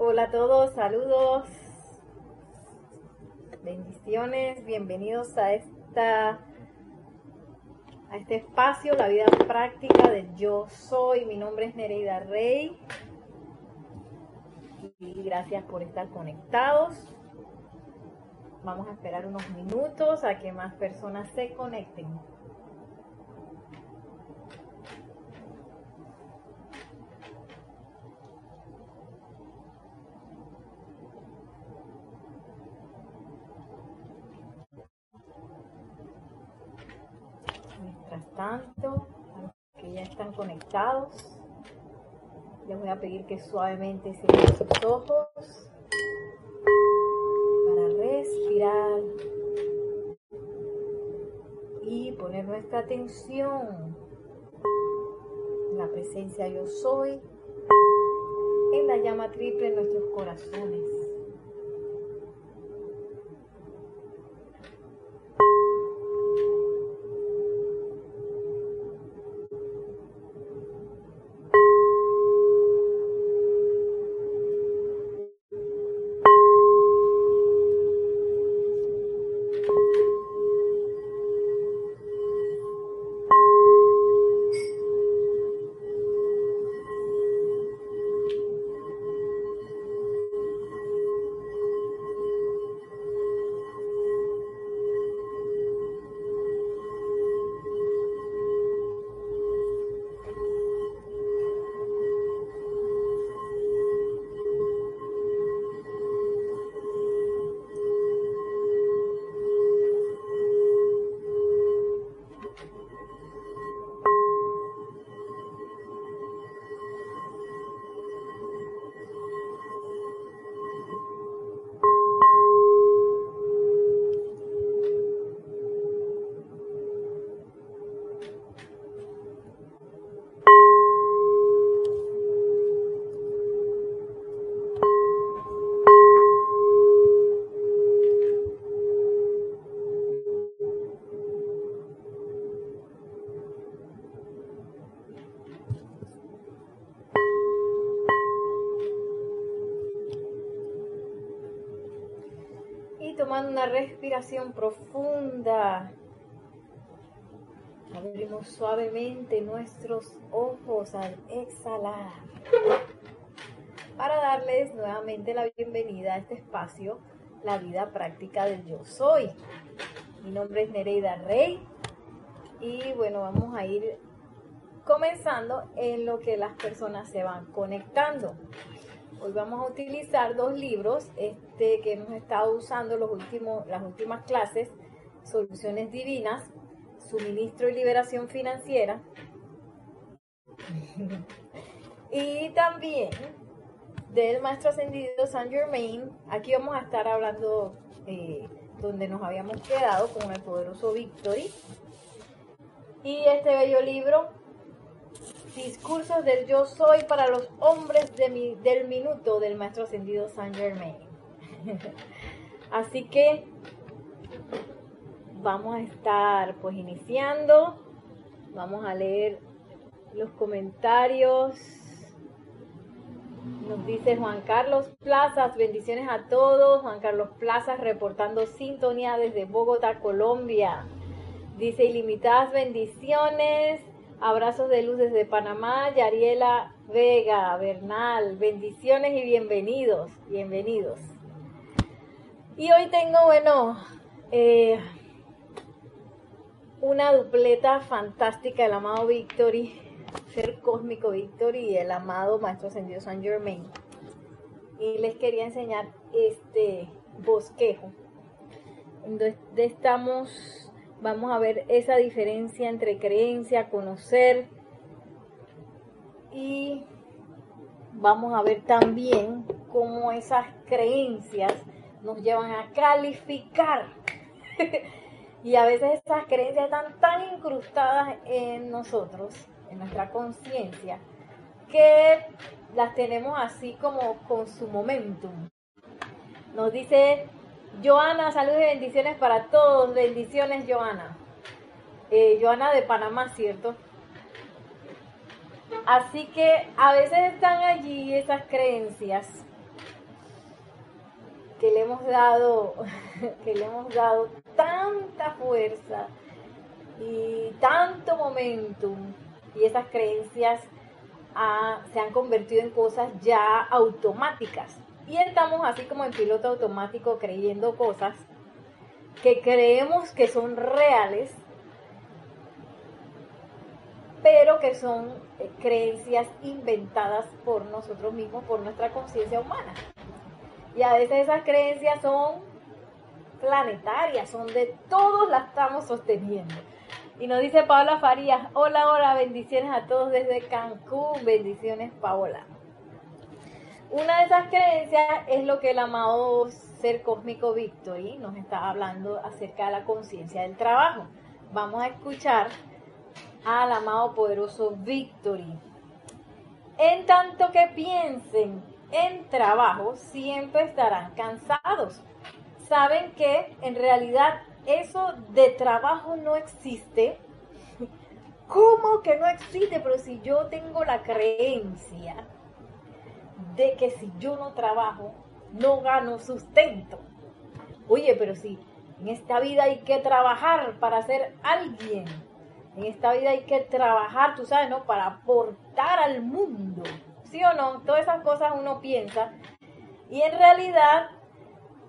Hola a todos, saludos, bendiciones, bienvenidos a esta a este espacio, la vida práctica de Yo Soy. Mi nombre es Nereida Rey y gracias por estar conectados. Vamos a esperar unos minutos a que más personas se conecten. Mientras tanto, a los que ya les voy a pedir que suavemente cierren sus ojos para respirar y poner nuestra atención en la presencia yo soy, en la llama triple en nuestros corazones. Profunda, abrimos suavemente nuestros ojos al exhalar para darles nuevamente la bienvenida a este espacio, la vida práctica del yo soy. Mi nombre es Nereida Rey y bueno, vamos a ir comenzando en lo que las personas se van conectando. Hoy vamos a utilizar dos libros este, que hemos estado usando los últimos, las últimas clases, Soluciones Divinas, Suministro y Liberación Financiera. y también del Maestro Ascendido Saint Germain. Aquí vamos a estar hablando eh, donde nos habíamos quedado con el poderoso Victory. Y este bello libro Discursos del Yo Soy para los hombres del minuto del Maestro Ascendido Saint Germain. Así que vamos a estar pues iniciando. Vamos a leer los comentarios. Nos dice Juan Carlos Plazas, bendiciones a todos. Juan Carlos Plazas reportando sintonía desde Bogotá, Colombia. Dice ilimitadas bendiciones. Abrazos de luz desde Panamá, Yariela Vega, Bernal, bendiciones y bienvenidos, bienvenidos. Y hoy tengo, bueno, eh, una dupleta fantástica, el amado Victory, ser cósmico Victory y el amado Maestro Ascendido San Germain. Y les quería enseñar este bosquejo, donde estamos vamos a ver esa diferencia entre creencia, conocer y vamos a ver también cómo esas creencias nos llevan a calificar. y a veces esas creencias están tan incrustadas en nosotros, en nuestra conciencia, que las tenemos así como con su momentum. Nos dice Joana, saludos y bendiciones para todos. Bendiciones, Joana. Eh, Joana de Panamá, ¿cierto? Así que a veces están allí esas creencias que le hemos dado, que le hemos dado tanta fuerza y tanto momentum y esas creencias se han convertido en cosas ya automáticas. Y estamos así como en piloto automático creyendo cosas que creemos que son reales, pero que son eh, creencias inventadas por nosotros mismos, por nuestra conciencia humana. Y a veces esas creencias son planetarias, son de todos las estamos sosteniendo. Y nos dice Paola Farías, hola, hola, bendiciones a todos desde Cancún, bendiciones Paola. Una de esas creencias es lo que el amado ser cósmico Victory nos está hablando acerca de la conciencia del trabajo. Vamos a escuchar al amado poderoso Victory. En tanto que piensen en trabajo, siempre estarán cansados. Saben que en realidad eso de trabajo no existe. ¿Cómo que no existe? Pero si yo tengo la creencia de que si yo no trabajo, no gano sustento. Oye, pero si en esta vida hay que trabajar para ser alguien, en esta vida hay que trabajar, tú sabes, ¿no? Para aportar al mundo. ¿Sí o no? Todas esas cosas uno piensa. Y en realidad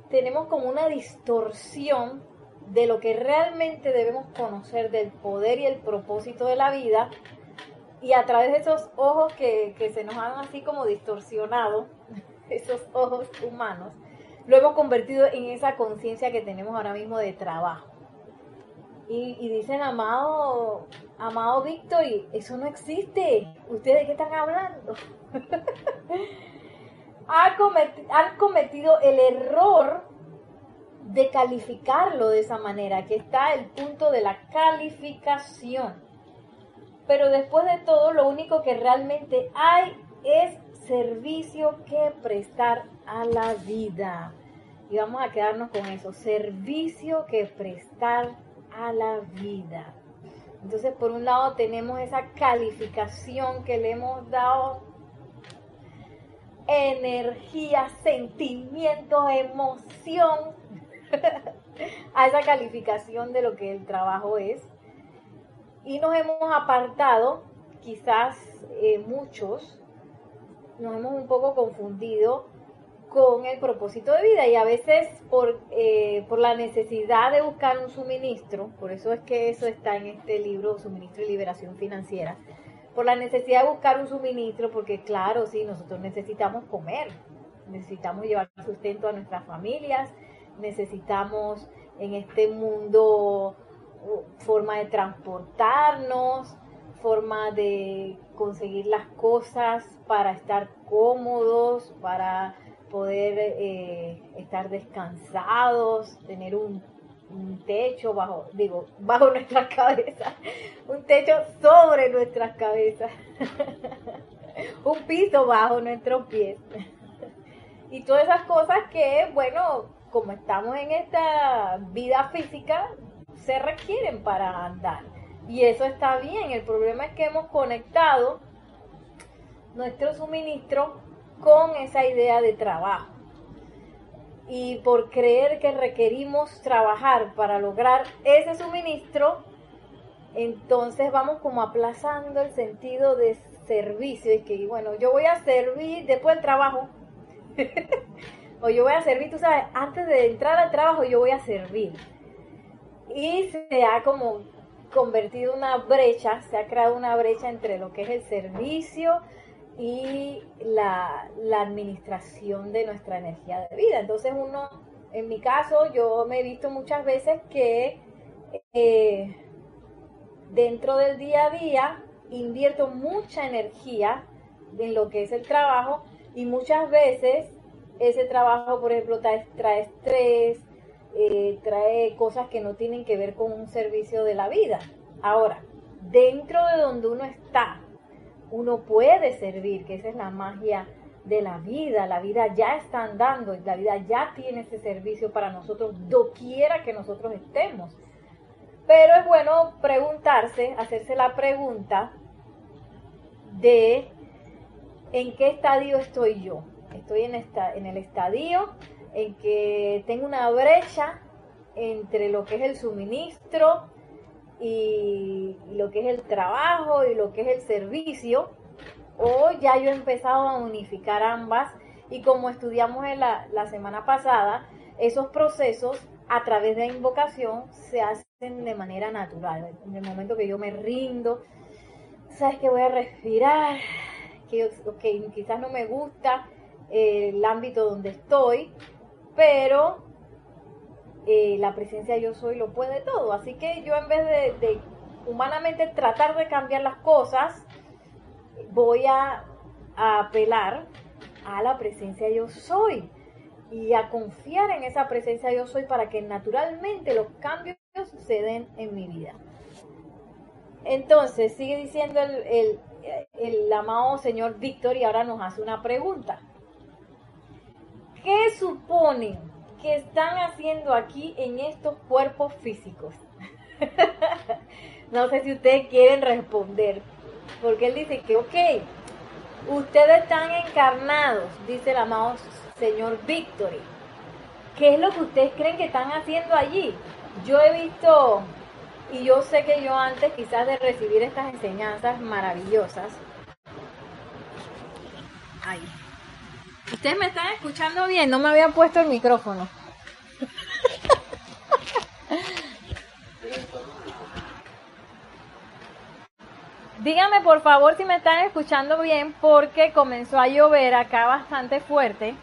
tenemos como una distorsión de lo que realmente debemos conocer del poder y el propósito de la vida y a través de esos ojos que, se nos han así como distorsionado, esos ojos humanos, lo hemos convertido en esa conciencia que tenemos ahora mismo de trabajo. Y, dicen, amado, amado Víctor, eso no existe. ¿Ustedes de qué están hablando? ha han cometido el error de calificarlo de esa manera, que está el punto de la calificación. Pero después de todo, lo único que realmente hay es servicio que prestar a la vida. Y vamos a quedarnos con eso, servicio que prestar a la vida. Entonces, por un lado tenemos esa calificación que le hemos dado energía, sentimiento, emoción a esa calificación de lo que el trabajo es. Y nos hemos apartado, quizás eh, muchos, nos hemos un poco confundido con el propósito de vida y a veces por, eh, por la necesidad de buscar un suministro, por eso es que eso está en este libro, Suministro y Liberación Financiera, por la necesidad de buscar un suministro, porque claro, sí, nosotros necesitamos comer, necesitamos llevar sustento a nuestras familias, necesitamos en este mundo forma de transportarnos, forma de conseguir las cosas para estar cómodos, para poder eh, estar descansados, tener un, un, techo bajo, digo, bajo nuestras cabezas, un techo sobre nuestras cabezas, un piso bajo nuestros pies. y todas esas cosas que, bueno, como estamos en esta vida física, se requieren para andar. Y eso está bien. El problema es que hemos conectado nuestro suministro con esa idea de trabajo. Y por creer que requerimos trabajar para lograr ese suministro, entonces vamos como aplazando el sentido de servicio. Y que, bueno, yo voy a servir después del trabajo. o yo voy a servir, tú sabes, antes de entrar al trabajo yo voy a servir. Y se ha como convertido una brecha, se ha creado una brecha entre lo que es el servicio y la, administración de nuestra energía de vida. Entonces uno, en mi caso, yo me he visto muchas veces que eh, dentro del día a día invierto mucha energía en lo que es el trabajo y muchas veces ese trabajo, por ejemplo, trae, estrés, eh, trae cosas que no tienen que ver con un servicio de la vida. Ahora, dentro de donde uno está, uno puede servir, que esa es la magia de la vida. La vida ya está andando, la vida ya tiene ese servicio para nosotros, doquiera que nosotros estemos. Pero es bueno preguntarse, hacerse la pregunta de en qué estadio estoy yo estoy en, esta, en el estadio en que tengo una brecha entre lo que es el suministro y lo que es el trabajo y lo que es el servicio, o ya yo he empezado a unificar ambas y como estudiamos en la, la semana pasada, esos procesos a través de la invocación se hacen de manera natural. En el momento que yo me rindo, sabes que voy a respirar, que quizás no me gusta eh, el ámbito donde estoy, pero eh, la presencia yo soy lo puede todo. Así que yo en vez de, humanamente tratar de cambiar las cosas, voy a, a apelar a la presencia yo soy y a confiar en esa presencia yo soy para que naturalmente los cambios suceden en mi vida. Entonces, sigue diciendo el, el, el amado señor Víctor y ahora nos hace una pregunta. ¿Qué suponen que están haciendo aquí en estos cuerpos físicos? no sé si ustedes quieren responder, porque él dice que, ok, ustedes están encarnados, dice el amado señor Victory. ¿Qué es lo que ustedes creen que están haciendo allí? Yo he visto, y yo sé que yo antes quizás de recibir estas enseñanzas maravillosas, ay, ustedes me están escuchando bien, no me había puesto el micrófono. Díganme por favor si me están escuchando bien porque comenzó a llover acá bastante fuerte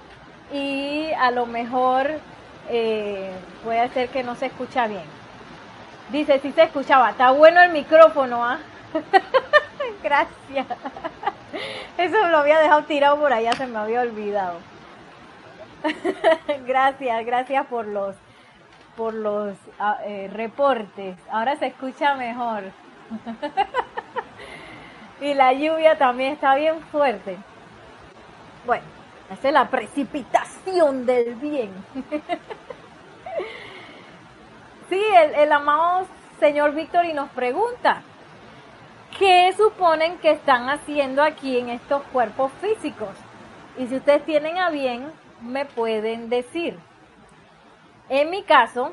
y a lo mejor eh, puede ser que no se escucha bien. Dice, si se escuchaba, está bueno el micrófono, ¿ah? gracias. Eso lo había dejado tirado por allá, se me había olvidado. gracias, gracias por los por los ah, eh, reportes. Ahora se escucha mejor. y la lluvia también está bien fuerte. Bueno, es la precipitación del bien. sí, el, amado señor Víctor y nos pregunta, ¿qué suponen que están haciendo aquí en estos cuerpos físicos? Y si ustedes tienen a bien, me pueden decir. En mi caso,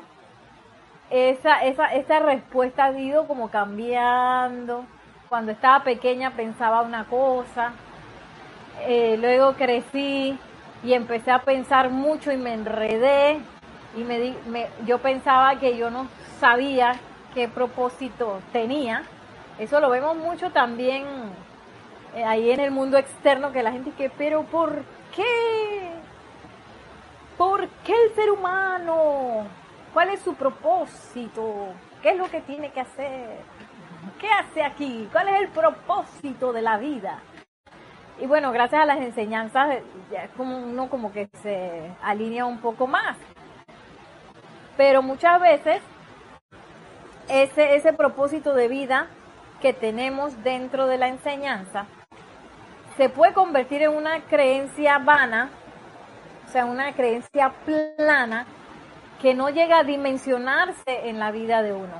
esa, esa, esa respuesta ha ido como cambiando. Cuando estaba pequeña pensaba una cosa, eh, luego crecí y empecé a pensar mucho y me enredé y me, me, yo pensaba que yo no sabía qué propósito tenía. Eso lo vemos mucho también eh, ahí en el mundo externo que la gente que, pero ¿por qué? ¿Por qué el ser humano? ¿Cuál es su propósito? ¿Qué es lo que tiene que hacer? ¿Qué hace aquí? ¿Cuál es el propósito de la vida? Y bueno, gracias a las enseñanzas, ya es como uno como que se alinea un poco más. Pero muchas veces ese, ese propósito de vida que tenemos dentro de la enseñanza se puede convertir en una creencia vana, o sea, una creencia plana que no llega a dimensionarse en la vida de uno.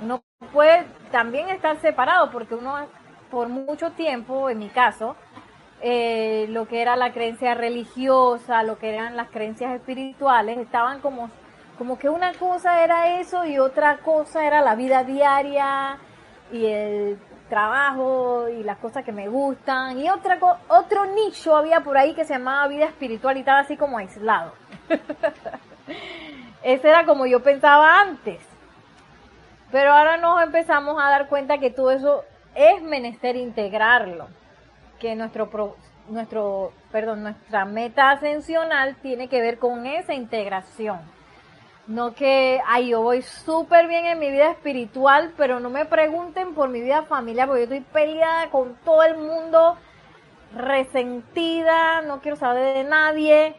Uno puede también estar separado porque uno por mucho tiempo, en mi caso, eh, lo que era la creencia religiosa, lo que eran las creencias espirituales, estaban como, como que una cosa era eso y otra cosa era la vida diaria y el trabajo y las cosas que me gustan y otra otro nicho había por ahí que se llamaba vida espiritual y estaba así como aislado. Ese era como yo pensaba antes. Pero ahora nos empezamos a dar cuenta que todo eso es menester integrarlo que nuestro, nuestro, perdón, nuestra meta ascensional tiene que ver con esa integración. No que, ay, yo voy súper bien en mi vida espiritual, pero no me pregunten por mi vida familiar, porque yo estoy peleada con todo el mundo, resentida, no quiero saber de nadie,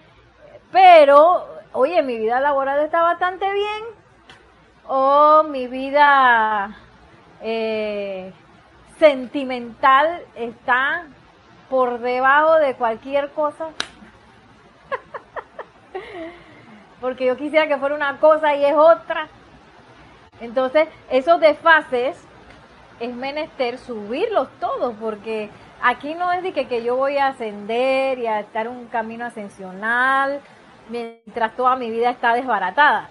pero, oye, mi vida laboral está bastante bien, o mi vida eh, sentimental está por debajo de cualquier cosa. porque yo quisiera que fuera una cosa y es otra. Entonces, esos desfases es menester subirlos todos, porque aquí no es de que, yo voy a ascender y a estar un camino ascensional mientras toda mi vida está desbaratada.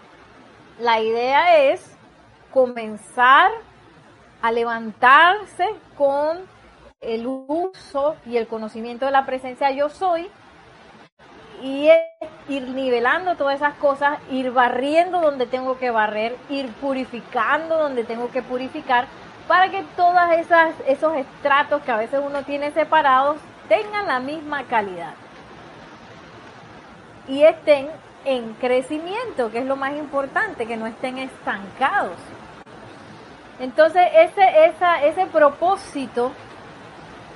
La idea es comenzar a levantarse con el uso y el conocimiento de la presencia yo soy y ir nivelando todas esas cosas, ir barriendo donde tengo que barrer, ir purificando donde tengo que purificar, para que todos esos estratos que a veces uno tiene separados tengan la misma calidad y estén en crecimiento, que es lo más importante, que no estén estancados. Entonces, ese, esa, ese propósito,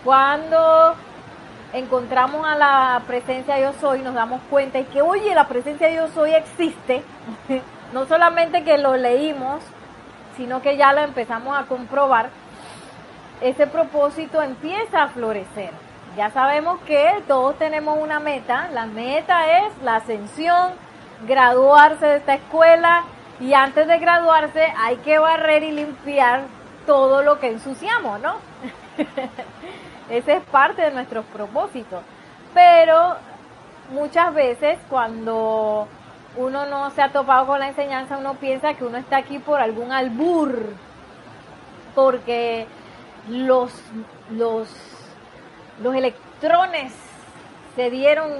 cuando encontramos a la presencia yo soy, nos damos cuenta y que, oye, la presencia yo soy existe, no solamente que lo leímos, sino que ya lo empezamos a comprobar, ese propósito empieza a florecer. Ya sabemos que todos tenemos una meta, la meta es la ascensión, graduarse de esta escuela y antes de graduarse hay que barrer y limpiar todo lo que ensuciamos, ¿no? Ese es parte de nuestros propósitos. Pero muchas veces cuando uno no se ha topado con la enseñanza, uno piensa que uno está aquí por algún albur, porque los, los, los electrones se dieron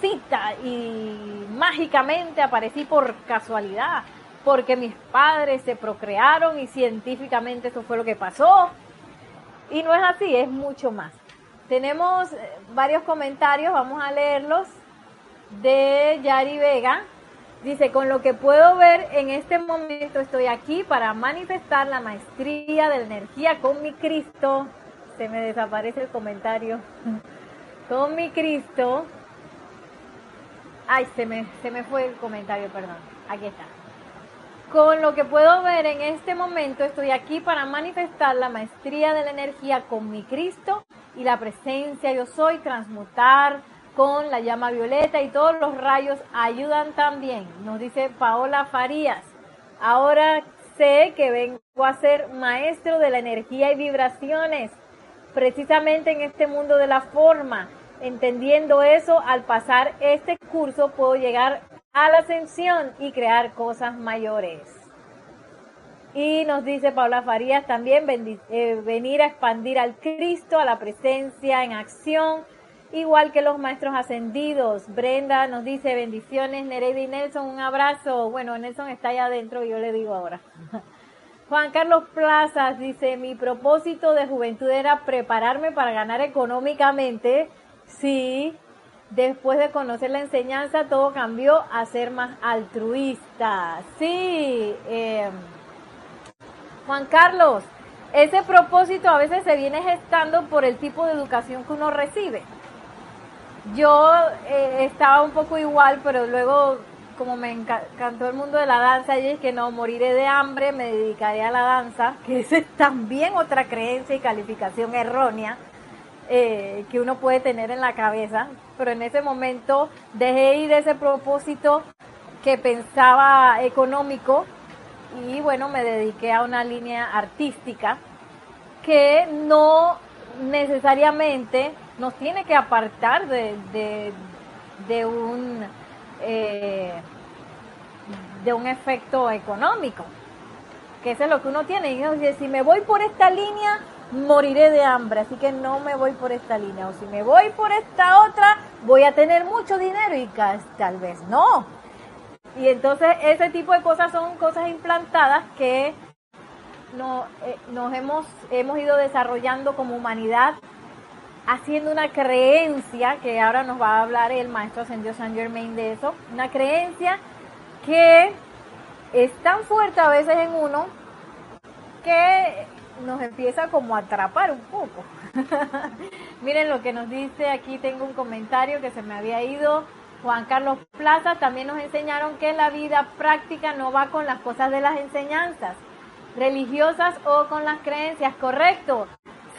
cita y mágicamente aparecí por casualidad, porque mis padres se procrearon y científicamente eso fue lo que pasó. Y no es así, es mucho más. Tenemos eh, varios comentarios, vamos a leerlos, de Yari Vega. Dice, con lo que puedo ver en este momento estoy aquí para manifestar la maestría de la energía con mi Cristo. Se me desaparece el comentario. con mi Cristo. Ay, se me, se me fue el comentario, perdón. Aquí está. Con lo que puedo ver en este momento, estoy aquí para manifestar la maestría de la energía con mi Cristo y la presencia yo soy, transmutar con la llama violeta y todos los rayos ayudan también, nos dice Paola Farías. Ahora sé que vengo a ser maestro de la energía y vibraciones, precisamente en este mundo de la forma. Entendiendo eso, al pasar este curso puedo llegar a la ascensión y crear cosas mayores. Y nos dice Paula Farías también eh, venir a expandir al Cristo, a la presencia en acción, igual que los maestros ascendidos. Brenda nos dice bendiciones, Nereida y Nelson, un abrazo. Bueno, Nelson está allá adentro, yo le digo ahora. Juan Carlos Plazas dice, mi propósito de juventud era prepararme para ganar económicamente. Sí, Después de conocer la enseñanza, todo cambió a ser más altruista. Sí, eh, Juan Carlos, ese propósito a veces se viene gestando por el tipo de educación que uno recibe. Yo eh, estaba un poco igual, pero luego, como me encantó el mundo de la danza, y es que no, moriré de hambre, me dedicaré a la danza, que es también otra creencia y calificación errónea eh, que uno puede tener en la cabeza, pero en ese momento dejé ir ese propósito que pensaba económico y bueno, me dediqué a una línea artística que no necesariamente nos tiene que apartar de, de, un eh, de un efecto económico que eso es lo que uno tiene. Y si me voy por esta línea moriré de hambre, así que no me voy por esta línea. O si me voy por esta otra, voy a tener mucho dinero y tal vez no. Y entonces ese tipo de cosas son cosas implantadas que no, eh, nos hemos, hemos ido desarrollando como humanidad, haciendo una creencia, que ahora nos va a hablar el maestro Ascendió San Germain de eso, una creencia que es tan fuerte a veces en uno que nos empieza como a atrapar un poco. Miren lo que nos dice, aquí tengo un comentario que se me había ido. Juan Carlos Plaza también nos enseñaron que la vida práctica no va con las cosas de las enseñanzas religiosas o con las creencias, correcto.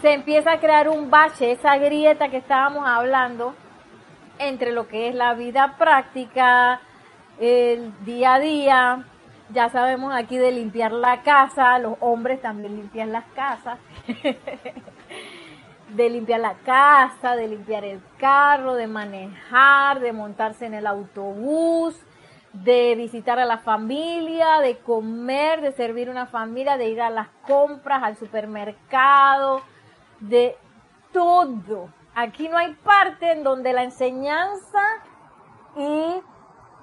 Se empieza a crear un bache, esa grieta que estábamos hablando entre lo que es la vida práctica, el día a día, ya sabemos aquí de limpiar la casa, los hombres también limpian las casas. de limpiar la casa, de limpiar el carro, de manejar, de montarse en el autobús, de visitar a la familia, de comer, de servir una familia, de ir a las compras, al supermercado, de todo. Aquí no hay parte en donde la enseñanza y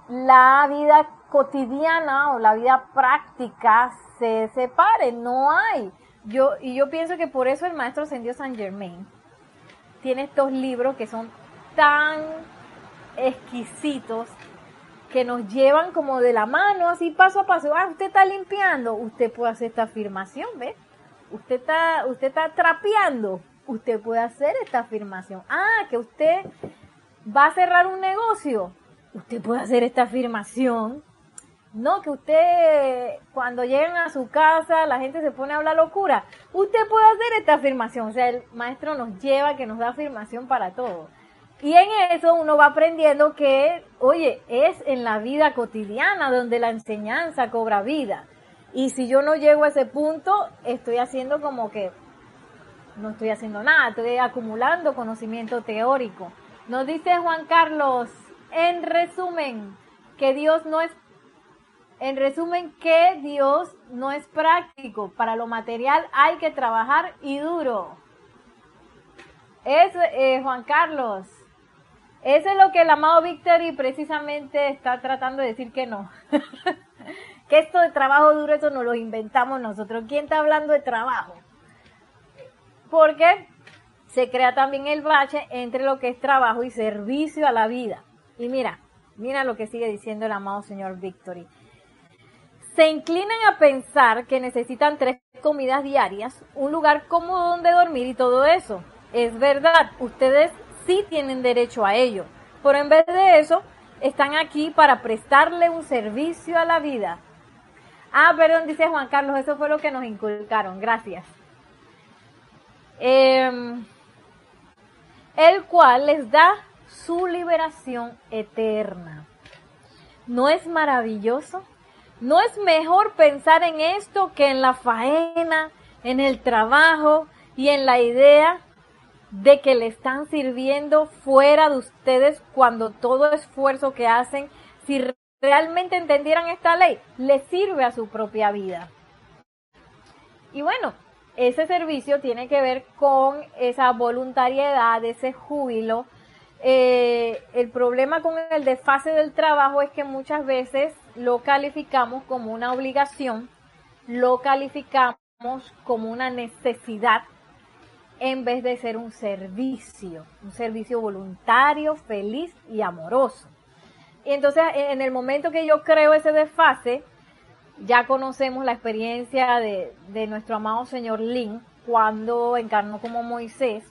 la vida cotidiana o la vida práctica se separen, no hay. Yo, y yo pienso que por eso el maestro Ascendió San Germain tiene estos libros que son tan exquisitos que nos llevan como de la mano, así paso a paso. Ah, usted está limpiando, usted puede hacer esta afirmación, ¿ve? Usted está, usted está trapeando, usted puede hacer esta afirmación. Ah, que usted va a cerrar un negocio, usted puede hacer esta afirmación. No, que usted cuando llegan a su casa la gente se pone a hablar locura. Usted puede hacer esta afirmación. O sea, el maestro nos lleva, que nos da afirmación para todo. Y en eso uno va aprendiendo que, oye, es en la vida cotidiana donde la enseñanza cobra vida. Y si yo no llego a ese punto, estoy haciendo como que no estoy haciendo nada, estoy acumulando conocimiento teórico. Nos dice Juan Carlos, en resumen, que Dios no es, en resumen, que Dios no es práctico. Para lo material hay que trabajar y duro. Es eh, Juan Carlos. Eso es lo que el amado Victory precisamente está tratando de decir que no. que esto de trabajo duro, eso no lo inventamos nosotros. ¿Quién está hablando de trabajo? Porque se crea también el bache entre lo que es trabajo y servicio a la vida. Y mira, mira lo que sigue diciendo el amado señor Victory. Se inclinan a pensar que necesitan tres comidas diarias, un lugar cómodo donde dormir y todo eso. Es verdad, ustedes sí tienen derecho a ello. Pero en vez de eso, están aquí para prestarle un servicio a la vida. Ah, perdón, dice Juan Carlos, eso fue lo que nos inculcaron. Gracias. Em, el cual les da su liberación eterna. ¿No es maravilloso? ¿No es mejor pensar en esto que en la faena, en el trabajo y en la idea de que le están sirviendo fuera de ustedes cuando todo esfuerzo que hacen, si realmente entendieran esta ley, le sirve a su propia vida. Y bueno, ese servicio tiene que ver con esa voluntariedad, ese júbilo. Eh, el problema con el desfase del trabajo es que muchas veces lo calificamos como una obligación, lo calificamos como una necesidad en vez de ser un servicio, un servicio voluntario, feliz y amoroso. Y entonces en el momento que yo creo ese desfase, ya conocemos la experiencia de, nuestro amado señor Lin cuando encarnó como Moisés,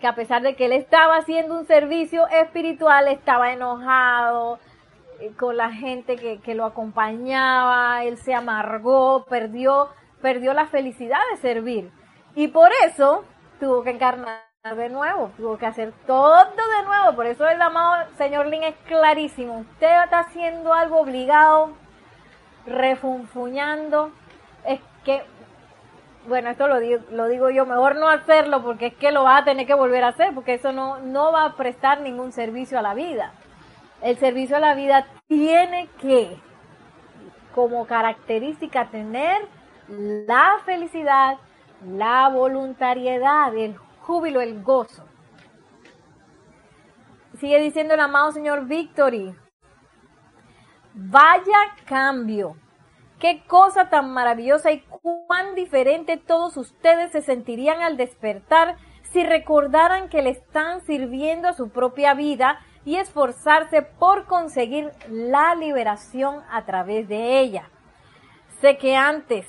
que a pesar de que él estaba haciendo un servicio espiritual, estaba enojado con la gente que, que lo acompañaba, él se amargó, perdió, perdió la felicidad de servir. Y por eso tuvo que encarnar de nuevo, tuvo que hacer todo de nuevo. Por eso el amado señor Lin es clarísimo. Usted está haciendo algo obligado, refunfuñando. Es que, bueno, esto lo digo, lo digo yo, mejor no hacerlo porque es que lo va a tener que volver a hacer, porque eso no, no va a prestar ningún servicio a la vida. El servicio a la vida tiene que, como característica, tener la felicidad, la voluntariedad, el júbilo, el gozo. Sigue diciendo el amado señor Victory. Vaya cambio. Qué cosa tan maravillosa y cuán diferente todos ustedes se sentirían al despertar si recordaran que le están sirviendo a su propia vida y esforzarse por conseguir la liberación a través de ella. Sé que antes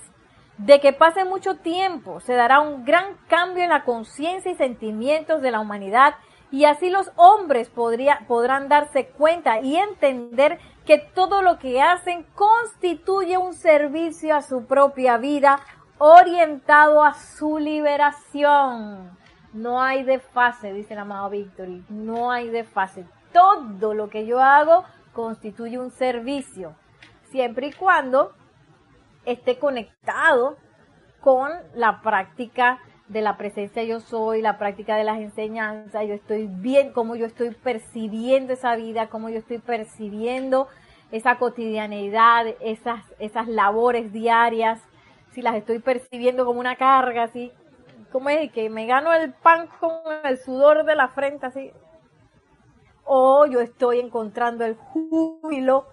de que pase mucho tiempo, se dará un gran cambio en la conciencia y sentimientos de la humanidad y así los hombres podrán darse cuenta y entender que todo lo que hacen constituye un servicio a su propia vida orientado a su liberación. No hay desfase, dice el amado Victory, no hay desfase. Todo lo que yo hago constituye un servicio, siempre y cuando esté conectado con la práctica de la presencia yo soy, la práctica de las enseñanzas, yo estoy bien, cómo yo estoy percibiendo esa vida, cómo yo estoy percibiendo esa cotidianeidad, esas, esas labores diarias, si las estoy percibiendo como una carga, así, como es que me gano el pan con el sudor de la frente, así, o yo estoy encontrando el júbilo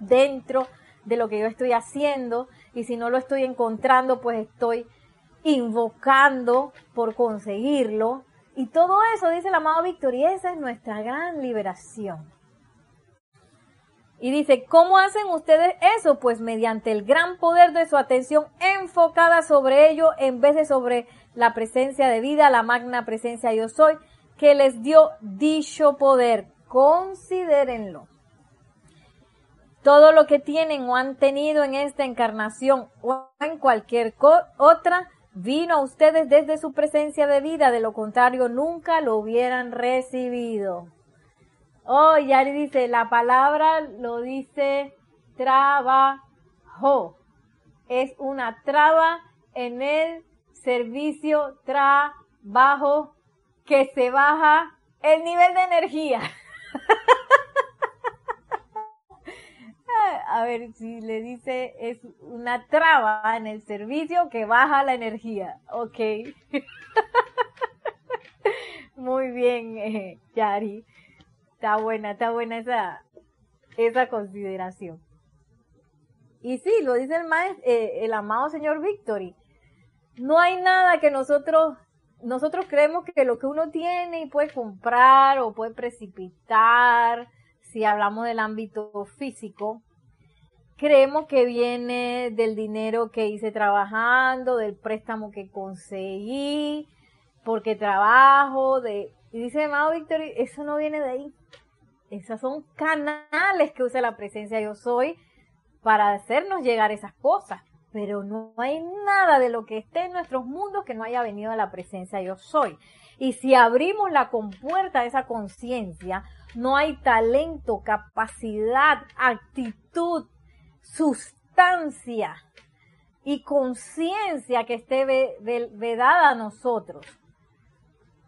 dentro de lo que yo estoy haciendo y si no lo estoy encontrando, pues estoy invocando por conseguirlo. Y todo eso, dice el amado Víctor, y esa es nuestra gran liberación. Y dice, ¿cómo hacen ustedes eso? Pues mediante el gran poder de su atención enfocada sobre ello en vez de sobre la presencia de vida, la magna presencia yo soy, que les dio dicho poder. Considérenlo todo lo que tienen o han tenido en esta encarnación o en cualquier otra, vino a ustedes desde su presencia de vida, de lo contrario nunca lo hubieran recibido. Oh, Yari dice, la palabra lo dice trabajo. Es una traba en el servicio trabajo que se baja el nivel de energía. a ver si le dice es una traba en el servicio que baja la energía. Ok. Muy bien, eh, Yari. Está buena, está buena esa, esa consideración. Y sí, lo dice el maestro, eh, el amado señor Victory. No hay nada que nosotros, nosotros creemos que lo que uno tiene y puede comprar o puede precipitar, si hablamos del ámbito físico, creemos que viene del dinero que hice trabajando, del préstamo que conseguí, porque trabajo, de... Y dice, amado Víctor, eso no viene de ahí. Esos son canales que usa la presencia yo soy para hacernos llegar esas cosas. Pero no hay nada de lo que esté en nuestros mundos que no haya venido de la presencia yo soy. Y si abrimos la compuerta de esa conciencia, no hay talento, capacidad, actitud, sustancia y conciencia que esté vedada a nosotros.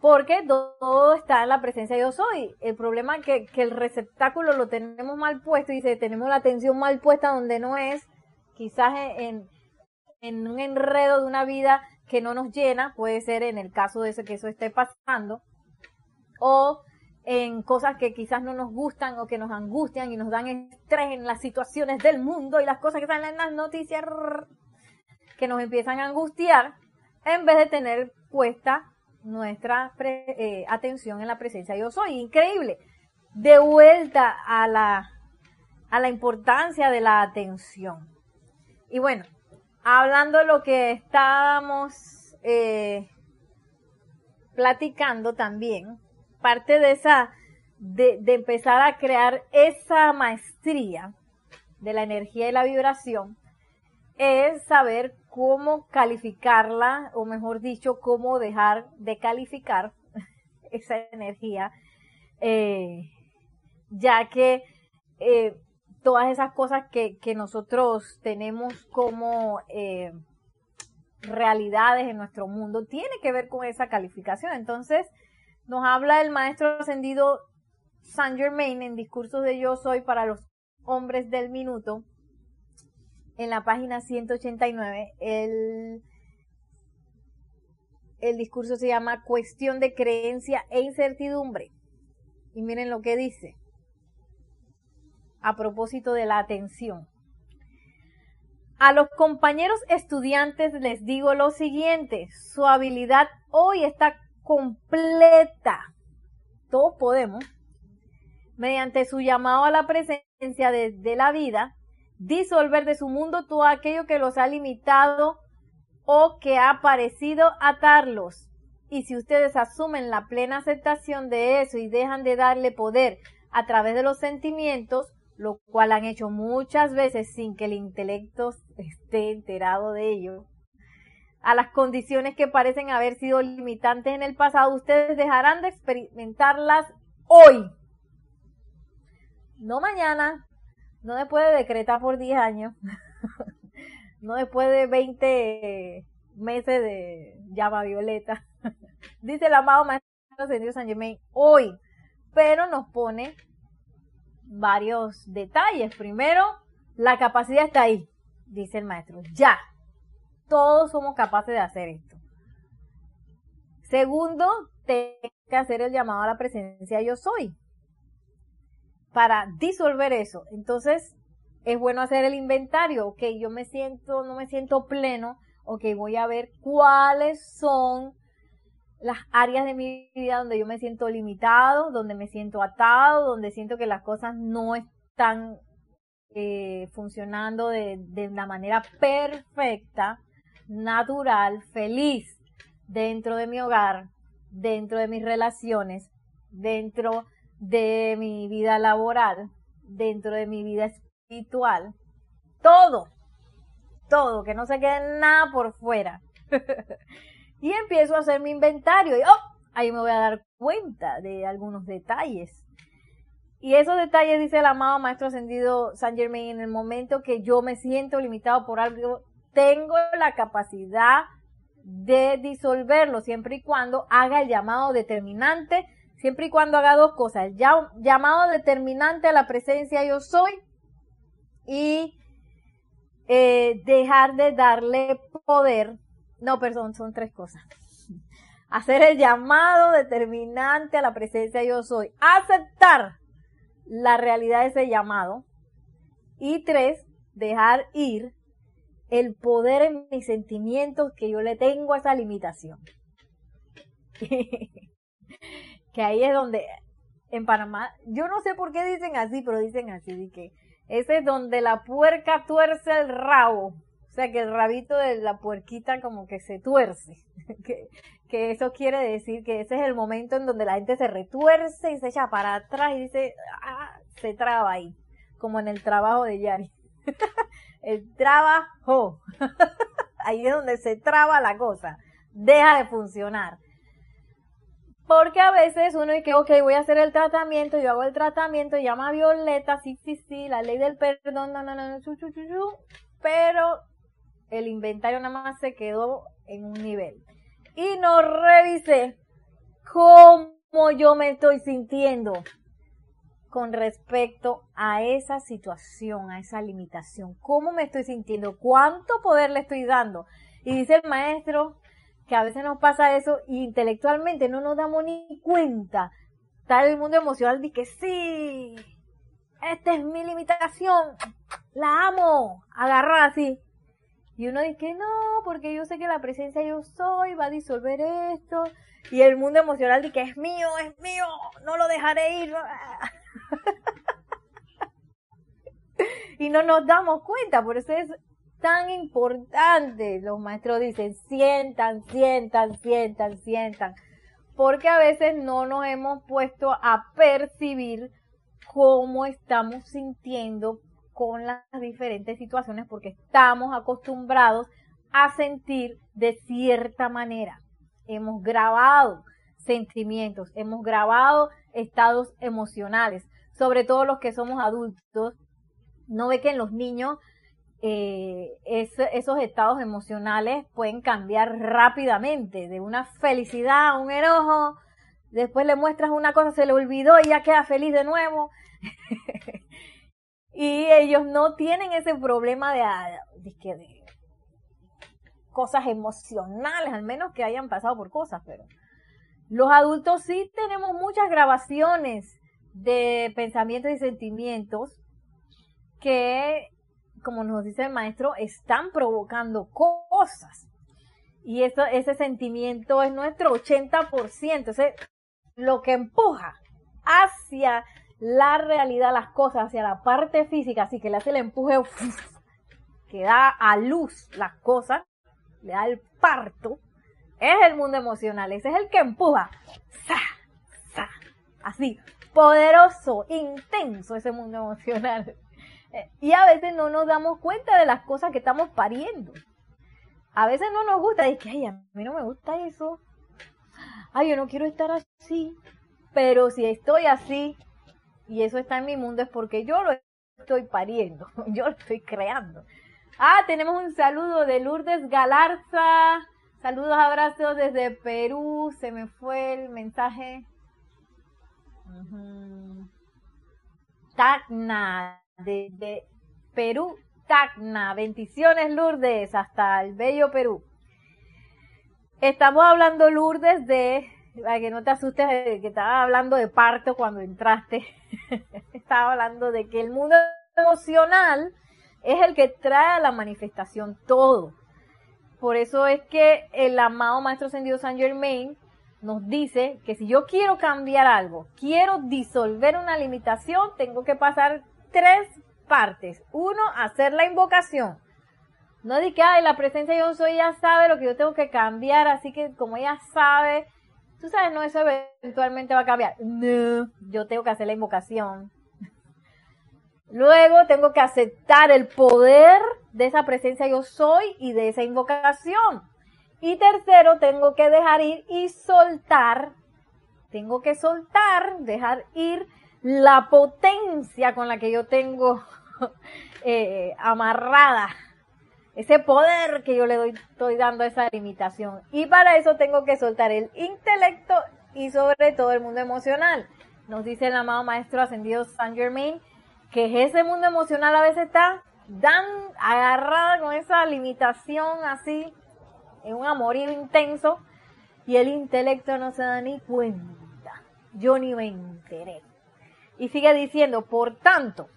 Porque todo está en la presencia de yo soy. El problema es que, el receptáculo lo tenemos mal puesto y tenemos la atención mal puesta donde no es, quizás en, un enredo de una vida que no nos llena, puede ser en el caso de eso que eso esté pasando, o en cosas que quizás no nos gustan o que nos angustian y nos dan estrés en las situaciones del mundo y las cosas que salen en las noticias que nos empiezan a angustiar en vez de tener puesta nuestra eh, atención en la presencia yo soy. Increíble. De vuelta a la, a la importancia de la atención. Y bueno, hablando de lo que estábamos eh, platicando también, parte de esa, de, empezar a crear esa maestría de la energía y la vibración, es saber cómo calificarla, o mejor dicho, cómo dejar de calificar esa energía, eh, ya que eh, todas esas cosas que, que nosotros tenemos como eh, realidades en nuestro mundo tiene que ver con esa calificación. Entonces, nos habla el maestro ascendido Saint Germain en Discursos de Yo Soy para los Hombres del Minuto, en la página 189. El, el discurso se llama Cuestión de Creencia e Incertidumbre. Y miren lo que dice a propósito de la atención. A los compañeros estudiantes les digo lo siguiente, su habilidad hoy está completa. Todos podemos, mediante su llamado a la presencia de, la vida, disolver de su mundo todo aquello que los ha limitado o que ha parecido atarlos. Y si ustedes asumen la plena aceptación de eso y dejan de darle poder a través de los sentimientos, lo cual han hecho muchas veces sin que el intelecto esté enterado de ello, a las condiciones que parecen haber sido limitantes en el pasado, ustedes dejarán de experimentarlas hoy. No mañana, no después de decretar por 10 años, no después de 20, meses de llama violeta. Dice el amado Maestro Dios San Germain hoy, pero nos pone varios detalles. Primero, la capacidad está ahí, dice el maestro. Ya, todos somos capaces de hacer esto. Segundo, tengo que hacer el llamado a la presencia yo soy para disolver eso. Entonces, es bueno hacer el inventario. Ok, yo me siento, no me siento pleno. Ok, voy a ver cuáles son las áreas de mi vida donde yo me siento limitado, donde me siento atado, donde siento que las cosas no están eh, funcionando de, de una manera perfecta, natural, feliz dentro de mi hogar, dentro de mis relaciones, dentro de mi vida laboral, dentro de mi vida espiritual, todo, todo, que no se quede nada por fuera. y empiezo a hacer mi inventario y oh, ahí me voy a dar cuenta de algunos detalles. Y esos detalles, dice el amado Maestro Ascendido San Germain, en el momento que yo me siento limitado por algo, tengo la capacidad de disolverlo siempre y cuando haga el llamado determinante siempre y cuando haga dos cosas, ya, llamado determinante a la presencia yo soy y eh, dejar de darle poder, no, perdón, son tres cosas. Hacer el llamado determinante a la presencia yo soy, aceptar la realidad de ese llamado y tres, dejar ir el poder en mis sentimientos que yo le tengo a esa limitación. que ahí es donde en Panamá, yo no sé por qué dicen así, pero dicen así, de que ese es donde la puerca tuerce el rabo, o sea que el rabito de la puerquita como que se tuerce, que, eso quiere decir que ese es el momento en donde la gente se retuerce y se echa para atrás y dice, ah, se traba ahí, como en el trabajo de Yari. el trabajo, ahí es donde se traba la cosa, deja de funcionar. Porque a veces uno dice, ok, voy a hacer el tratamiento, yo hago el tratamiento, llama a Violeta, sí, sí, sí, la ley del perdón, no, no, no, chu, pero el inventario nada más se quedó en un nivel. Y no revisé cómo yo me estoy sintiendo con respecto a esa situación, a esa limitación. ¿Cómo me estoy sintiendo? ¿Cuánto poder le estoy dando? Y dice el maestro, que a veces nos pasa eso y intelectualmente no nos damos ni cuenta. Está el mundo emocional de que sí, esta es mi limitación, la amo, agarrar así. Y uno dice que no, porque yo sé que la presencia yo soy va a disolver esto. Y el mundo emocional dice que es mío, es mío, no lo dejaré ir. y no nos damos cuenta, por eso es tan importante. Los maestros dicen, sientan, sientan, sientan, sientan. Porque a veces no nos hemos puesto a percibir cómo estamos sintiendo con las diferentes situaciones porque estamos acostumbrados a sentir de cierta manera. Hemos grabado sentimientos, hemos grabado estados emocionales, sobre todo los que somos adultos. No ve que en los niños eh, esos estados emocionales pueden cambiar rápidamente, de una felicidad a un enojo, después le muestras una cosa, se le olvidó y ya queda feliz de nuevo. y ellos no tienen ese problema de, ah, de, cosas emocionales, al menos que hayan pasado por cosas, pero los adultos sí tenemos muchas grabaciones de pensamientos y sentimientos que como nos dice el maestro, están provocando cosas. Y eso, ese sentimiento es nuestro 80%. Ese, lo que empuja hacia la realidad, las cosas, hacia la parte física, así que le hace el empuje que da a luz las cosas, le da el parto, es el mundo emocional. Ese es el que empuja. Así, poderoso, intenso ese mundo emocional. Y a veces no nos damos cuenta de las cosas que estamos pariendo. A veces no nos gusta, es que, ay, a mí no me gusta eso. Ay, yo no quiero estar así. Pero si estoy así y eso está en mi mundo es porque yo lo estoy pariendo, yo lo estoy creando. Ah, tenemos un saludo de Lourdes Galarza. Saludos, abrazos desde Perú. Se me fue el mensaje. Tacna, desde Perú, Tacna. Bendiciones, Lourdes, hasta el bello Perú. Estamos hablando, Lourdes, de, para que no te asustes, que estaba hablando de parto cuando entraste. estaba hablando de que el mundo emocional es el que trae a la manifestación todo. Por eso es que el amado Maestro Ascendido San Germain nos dice que si yo quiero cambiar algo, quiero disolver una limitación, tengo que pasar tres partes. Uno, hacer la invocación. No di que, ay, la presencia yo soy, ya sabe lo que yo tengo que cambiar, así que como ella sabe, tú sabes, no, eso eventualmente va a cambiar. No, yo tengo que hacer la invocación. Luego tengo que aceptar el poder de esa presencia yo soy y de esa invocación. Y tercero, tengo que dejar ir y soltar. Tengo que soltar, dejar ir la potencia con la que yo tengo eh, amarrada. Ese poder que yo le doy, estoy dando esa limitación. Y para eso tengo que soltar el intelecto y sobre todo el mundo emocional. Nos dice el amado maestro ascendido Saint Germain que ese mundo emocional a veces está dan agarrada con esa limitación así, en un amorío intenso, y el intelecto no se da ni cuenta. Yo ni me enteré. Y sigue diciendo, por tanto,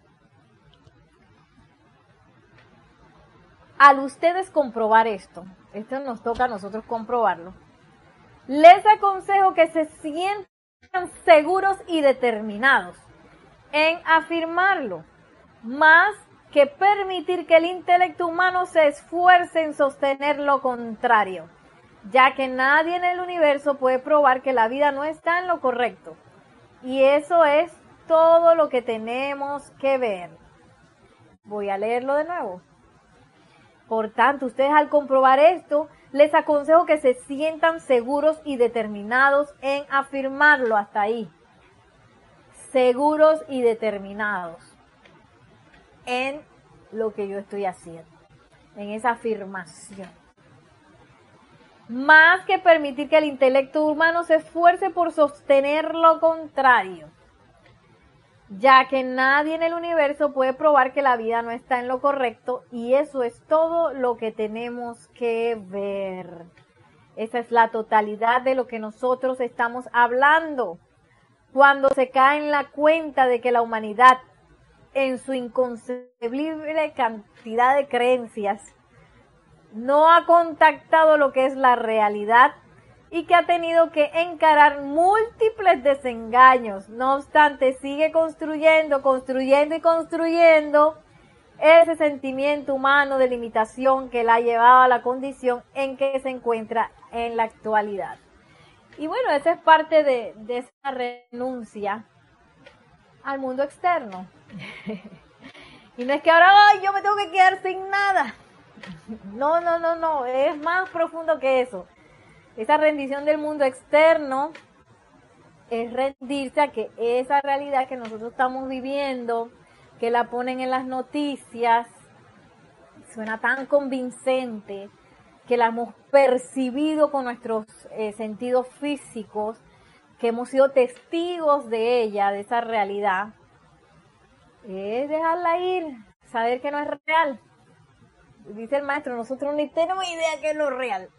al ustedes comprobar esto, esto nos toca a nosotros comprobarlo, les aconsejo que se sientan seguros y determinados en afirmarlo, más que permitir que el intelecto humano se esfuerce en sostener lo contrario, ya que nadie en el universo puede probar que la vida no está en lo correcto. Y eso es todo lo que tenemos que ver. Voy a leerlo de nuevo. Por tanto, ustedes al comprobar esto, les aconsejo que se sientan seguros y determinados en afirmarlo hasta ahí seguros y determinados en lo que yo estoy haciendo, en esa afirmación. Más que permitir que el intelecto humano se esfuerce por sostener lo contrario, ya que nadie en el universo puede probar que la vida no está en lo correcto y eso es todo lo que tenemos que ver. Esa es la totalidad de lo que nosotros estamos hablando cuando se cae en la cuenta de que la humanidad, en su inconcebible cantidad de creencias, no ha contactado lo que es la realidad y que ha tenido que encarar múltiples desengaños. No obstante, sigue construyendo, construyendo y construyendo ese sentimiento humano de limitación que la ha llevado a la condición en que se encuentra en la actualidad. Y bueno, esa es parte de, esa renuncia al mundo externo. y no es que ahora yo me tengo que quedar sin nada. No, no, no, no, es más profundo que eso. Esa rendición del mundo externo es rendirse a que esa realidad que nosotros estamos viviendo, que la ponen en las noticias, suena tan convincente, que la hemos percibido con nuestros eh, sentidos físicos, que hemos sido testigos de ella, de esa realidad, es dejarla ir, saber que no es real. Dice el maestro, nosotros ni tenemos idea que es lo real.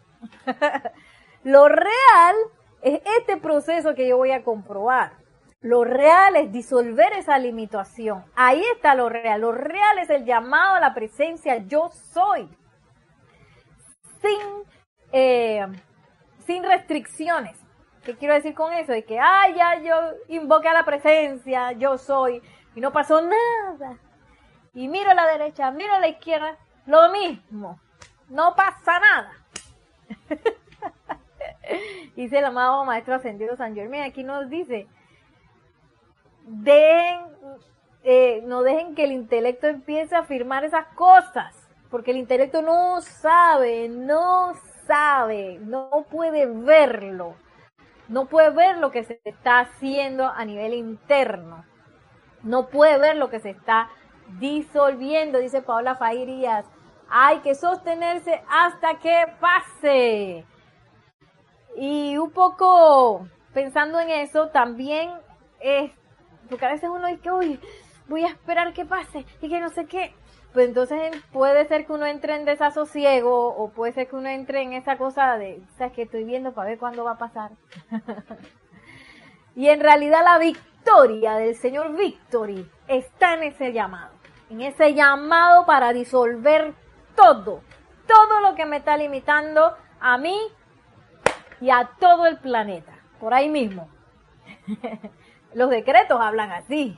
lo real es este proceso que yo voy a comprobar. Lo real es disolver esa limitación. Ahí está lo real. Lo real es el llamado a la presencia yo soy sin, eh, sin restricciones. ¿Qué quiero decir con eso? De que, ay, ya yo invoqué a la presencia, yo soy, y no pasó nada. Y miro a la derecha, miro a la izquierda, lo mismo. No pasa nada. dice el amado Maestro Ascendido San Germán, aquí nos dice, dejen, eh, no dejen que el intelecto empiece a afirmar esas cosas porque el intelecto no sabe, no sabe, no puede verlo, no puede ver lo que se está haciendo a nivel interno, no puede ver lo que se está disolviendo, dice Paola Fairías. hay que sostenerse hasta que pase. Y un poco pensando en eso, también es, porque a veces uno dice, uy, voy a esperar que pase y que no sé qué. Pues entonces puede ser que uno entre en desasosiego o puede ser que uno entre en esa cosa de, sabes que estoy viendo para ver cuándo va a pasar. y en realidad la victoria del Señor Victory está en ese llamado, en ese llamado para disolver todo, todo lo que me está limitando a mí y a todo el planeta, por ahí mismo. Los decretos hablan así.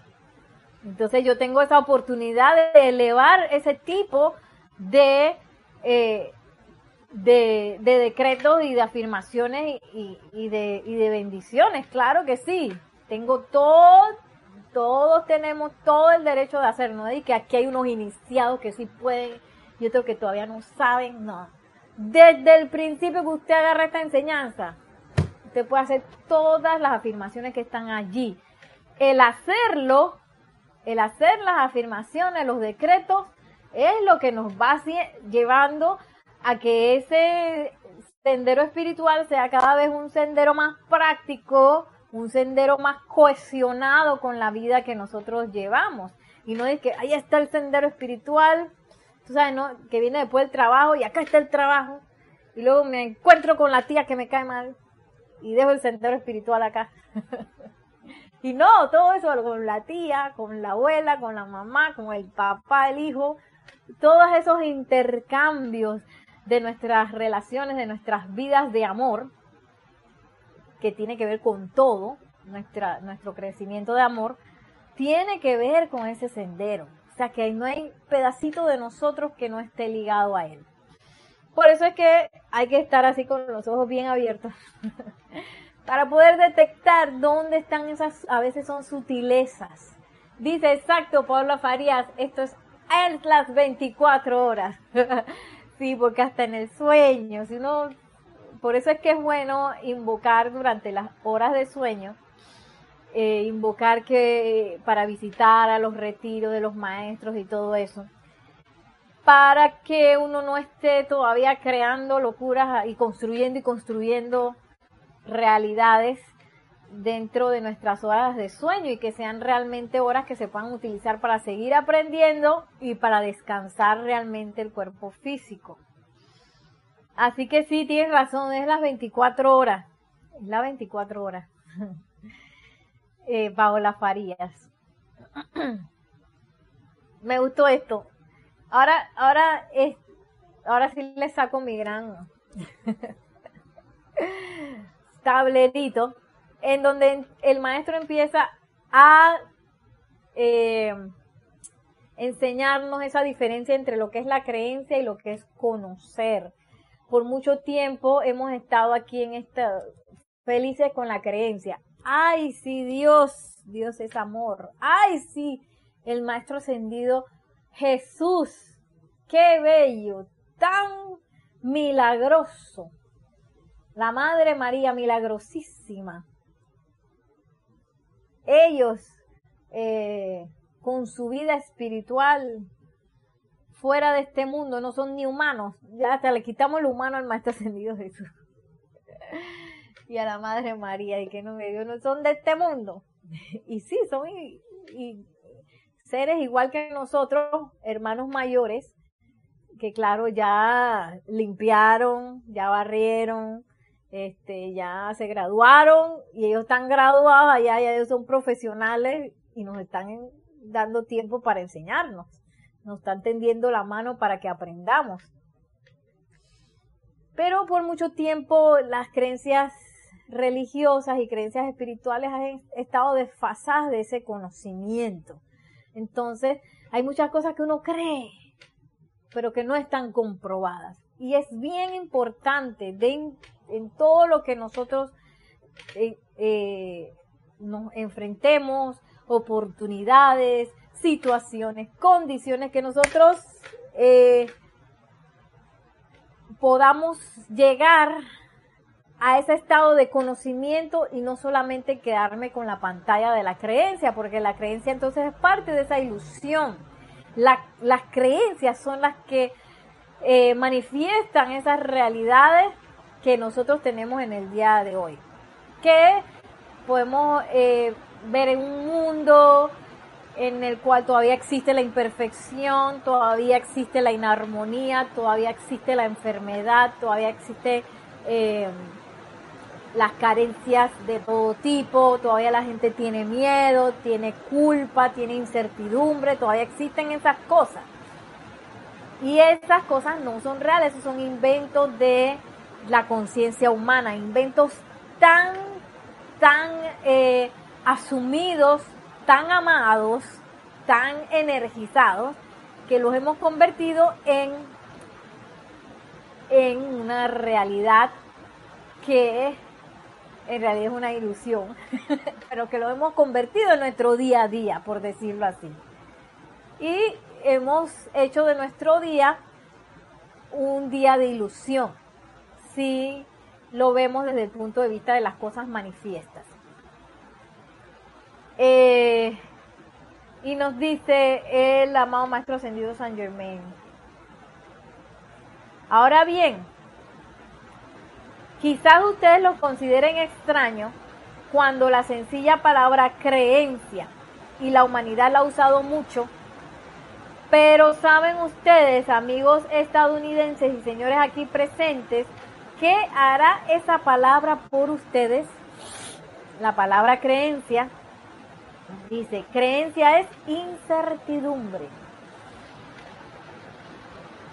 Entonces yo tengo esa oportunidad de elevar ese tipo de, eh, de, decretos y de afirmaciones y, de, y de bendiciones, claro que sí. Tengo todo, todos tenemos todo el derecho de hacerlo, y que aquí hay unos iniciados que sí pueden y otros que todavía no saben, no. Desde el principio que usted agarra esta enseñanza, usted puede hacer todas las afirmaciones que están allí. El hacerlo el hacer las afirmaciones, los decretos, es lo que nos va llevando a que ese sendero espiritual sea cada vez un sendero más práctico, un sendero más cohesionado con la vida que nosotros llevamos. Y no es que ahí está el sendero espiritual, tú sabes, ¿no? Que viene después del trabajo y acá está el trabajo. Y luego me encuentro con la tía que me cae mal y dejo el sendero espiritual acá. Y no, todo eso con la tía, con la abuela, con la mamá, con el papá, el hijo, todos esos intercambios de nuestras relaciones, de nuestras vidas de amor, que tiene que ver con todo, nuestro crecimiento de amor, tiene que ver con ese sendero. O sea que no hay pedacito de nosotros que no esté ligado a él. Por eso es que hay que estar así con los ojos bien abiertos para poder detectar dónde están esas, a veces son sutilezas. Dice exacto Pablo Farías, esto es las 24 horas. sí, porque hasta en el sueño, si uno, por eso es que es bueno invocar durante las horas de sueño, eh, invocar que para visitar a los retiros de los maestros y todo eso, para que uno no esté todavía creando locuras y construyendo y construyendo realidades dentro de nuestras horas de sueño y que sean realmente horas que se puedan utilizar para seguir aprendiendo y para descansar realmente el cuerpo físico. Así que sí, tienes razón, es las 24 horas. Es las 24 horas. eh, Paola Farías. Me gustó esto. Ahora, ahora es, ahora sí le saco mi gran tablerito en donde el maestro empieza a eh, enseñarnos esa diferencia entre lo que es la creencia y lo que es conocer. Por mucho tiempo hemos estado aquí en esta felices con la creencia. Ay, sí, Dios, Dios es amor. Ay, sí, el maestro ascendido Jesús. Qué bello, tan milagroso la Madre María milagrosísima. Ellos, eh, con su vida espiritual fuera de este mundo, no son ni humanos. Ya hasta le quitamos el humano al Maestro Ascendido Jesús. Y a la Madre María, y que no me dio, no son de este mundo. y sí, son seres igual que nosotros, hermanos mayores, que claro, ya limpiaron, ya barrieron, este, ya se graduaron y ellos están graduados allá, ya ellos son profesionales y nos están dando tiempo para enseñarnos, nos están tendiendo la mano para que aprendamos. Pero por mucho tiempo las creencias religiosas y creencias espirituales han estado desfasadas de ese conocimiento. Entonces, hay muchas cosas que uno cree, pero que no están comprobadas. Y es bien importante en todo lo que nosotros eh, eh, nos enfrentemos, oportunidades, situaciones, condiciones que nosotros eh, podamos llegar a ese estado de conocimiento y no solamente quedarme con la pantalla de la creencia, porque la creencia entonces es parte de esa ilusión. las creencias son las que eh, manifiestan esas realidades que nosotros tenemos en el día de hoy. Que podemos eh, ver en un mundo en el cual todavía existe la imperfección, todavía existe la inarmonía, todavía existe la enfermedad, todavía existe eh, las carencias de todo tipo, todavía la gente tiene miedo, tiene culpa, tiene incertidumbre, todavía existen esas cosas. Y esas cosas no son reales, son inventos de la conciencia humana, inventos tan, tan eh, asumidos, tan amados, tan energizados, que los hemos convertido en, en una realidad que en realidad es una ilusión, pero que lo hemos convertido en nuestro día a día, por decirlo así. Y hemos hecho de nuestro día un día de ilusión, si lo vemos desde el punto de vista de las cosas manifiestas. Eh, y nos dice el amado Maestro Ascendido San Germain. Ahora bien, quizás ustedes lo consideren extraño cuando la sencilla palabra creencia y la humanidad la ha usado mucho, pero saben ustedes, amigos estadounidenses y señores aquí presentes, ¿qué hará esa palabra por ustedes? La palabra creencia Dice, creencia es incertidumbre.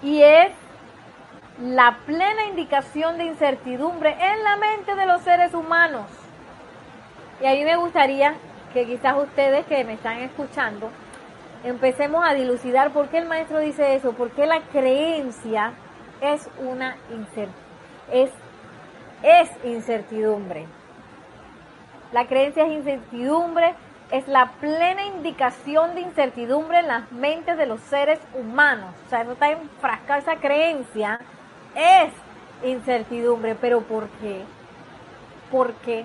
Y es la plena indicación de incertidumbre en la mente de los seres humanos. Y a mí me gustaría que quizás ustedes que me están escuchando, empecemos a dilucidar por qué el maestro dice eso, por qué la creencia es una es, es incertidumbre. La creencia es incertidumbre es la plena indicación de incertidumbre en las mentes de los seres humanos. O sea, eso está enfrascado, esa creencia es incertidumbre. ¿Pero por qué? ¿Por qué?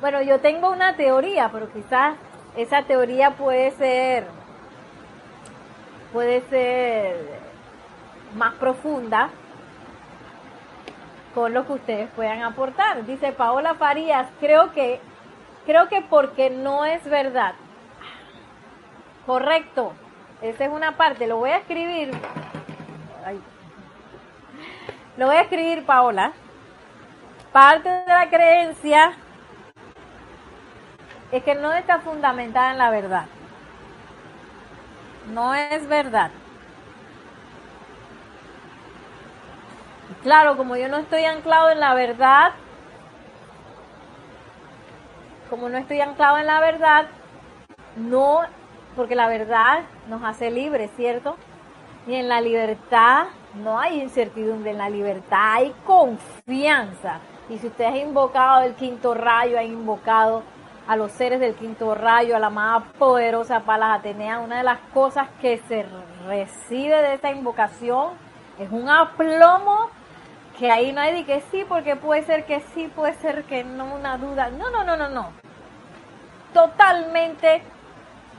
Bueno, yo tengo una teoría, pero quizás esa teoría puede ser, puede ser más profunda con lo que ustedes puedan aportar. Dice Paola Farías, creo que Creo que porque no es verdad. Correcto. Esa es una parte. Lo voy a escribir. Lo voy a escribir, Paola. Parte de la creencia es que no está fundamentada en la verdad. No es verdad. Claro, como yo no estoy anclado en la verdad, como no estoy anclado en la verdad, no, porque la verdad nos hace libres, ¿cierto? Y en la libertad no hay incertidumbre, en la libertad hay confianza. Y si usted ha invocado el quinto rayo, ha invocado a los seres del quinto rayo, a la más poderosa Palas Atenea, una de las cosas que se recibe de esta invocación es un aplomo que ahí no hay de que sí, porque puede ser que sí, puede ser que no, una duda. No, no, no, no, no. Totalmente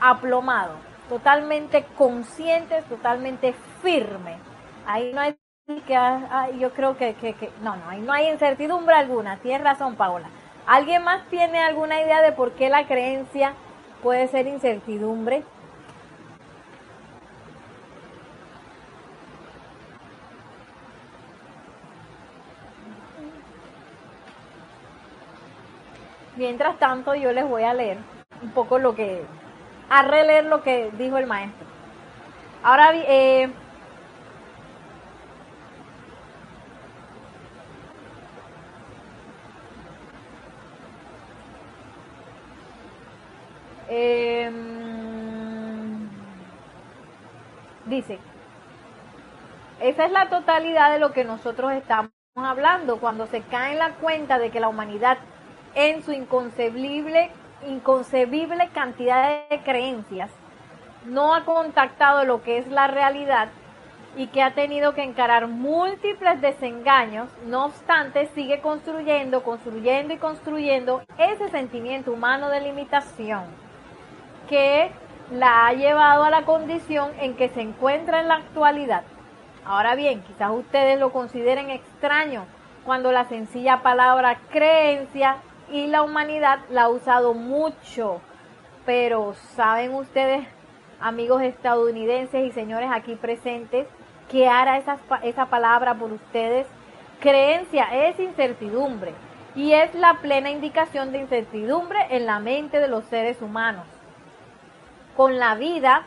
aplomado, totalmente consciente, totalmente firme. Ahí no hay que, yo creo que, que, que, no, no, ahí no hay incertidumbre alguna. Tienes razón, Paola. ¿Alguien más tiene alguna idea de por qué la creencia puede ser incertidumbre? Mientras tanto, yo les voy a leer un poco lo que, a releer lo que dijo el maestro. Ahora, eh, em, dice, esa es la totalidad de lo que nosotros estamos hablando cuando se cae en la cuenta de que la humanidad en su inconcebible, inconcebible cantidad de creencias, no ha contactado lo que es la realidad y que ha tenido que encarar múltiples desengaños, no obstante sigue construyendo, construyendo y construyendo ese sentimiento humano de limitación que la ha llevado a la condición en que se encuentra en la actualidad. Ahora bien, quizás ustedes lo consideren extraño cuando la sencilla palabra creencia y la humanidad la ha usado mucho, pero ¿saben ustedes, amigos estadounidenses y señores aquí presentes, qué hará esa, esa palabra por ustedes? Creencia es incertidumbre y es la plena indicación de incertidumbre en la mente de los seres humanos. Con la vida,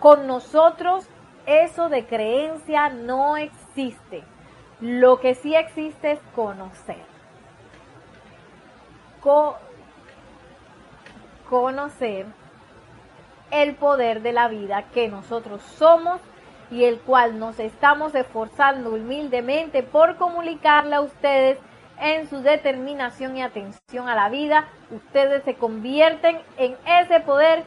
con nosotros, eso de creencia no existe. Lo que sí existe es conocer. conocer el poder de la vida que nosotros somos y el cual nos estamos esforzando humildemente por comunicarle a ustedes en su determinación y atención a la vida, ustedes se convierten en ese poder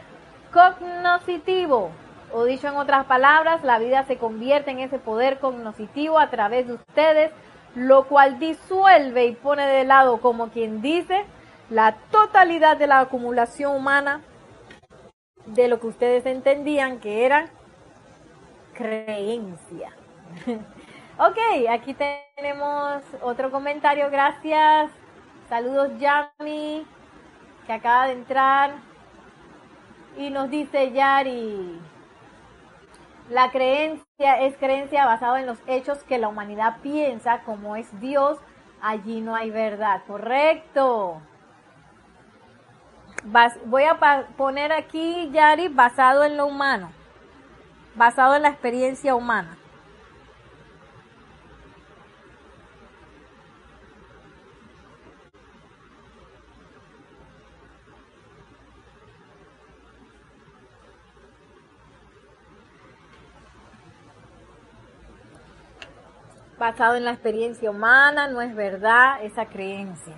cognoscitivo. O dicho en otras palabras, la vida se convierte en ese poder cognoscitivo a través de ustedes, lo cual disuelve y pone de lado, como quien dice, la totalidad de la acumulación humana de lo que ustedes entendían que era creencia. ok, aquí tenemos otro comentario, gracias. Saludos Yami, que acaba de entrar. Y nos dice Yari, la creencia es creencia basada en los hechos que la humanidad piensa, como es Dios, allí no hay verdad. Correcto. voy a poner aquí, Yari, basado en lo humano basado en la experiencia humana. Basado en la experiencia humana, no es verdad esa creencia.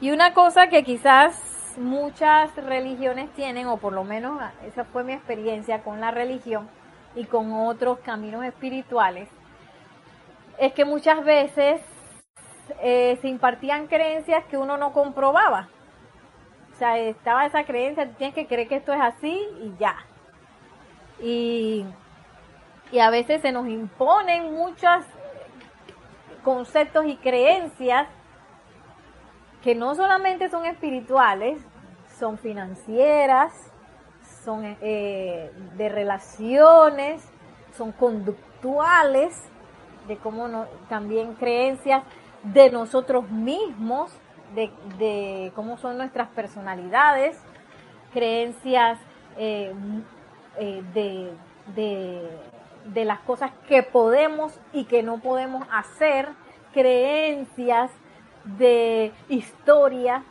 Y una cosa que quizás muchas religiones tienen, o por lo menos esa fue mi experiencia con la religión y con otros caminos espirituales, es que muchas veces eh, se impartían creencias que uno no comprobaba. O sea, estaba esa creencia, tienes que creer que esto es así y ya. Y, y a veces se nos imponen muchos conceptos y creencias que no solamente son espirituales, son financieras, son eh, de relaciones, son conductuales, de cómo no, también creencias de nosotros mismos, de, cómo son nuestras personalidades, creencias eh, eh, de, de, de las cosas que podemos y que no podemos hacer, creencias de historia.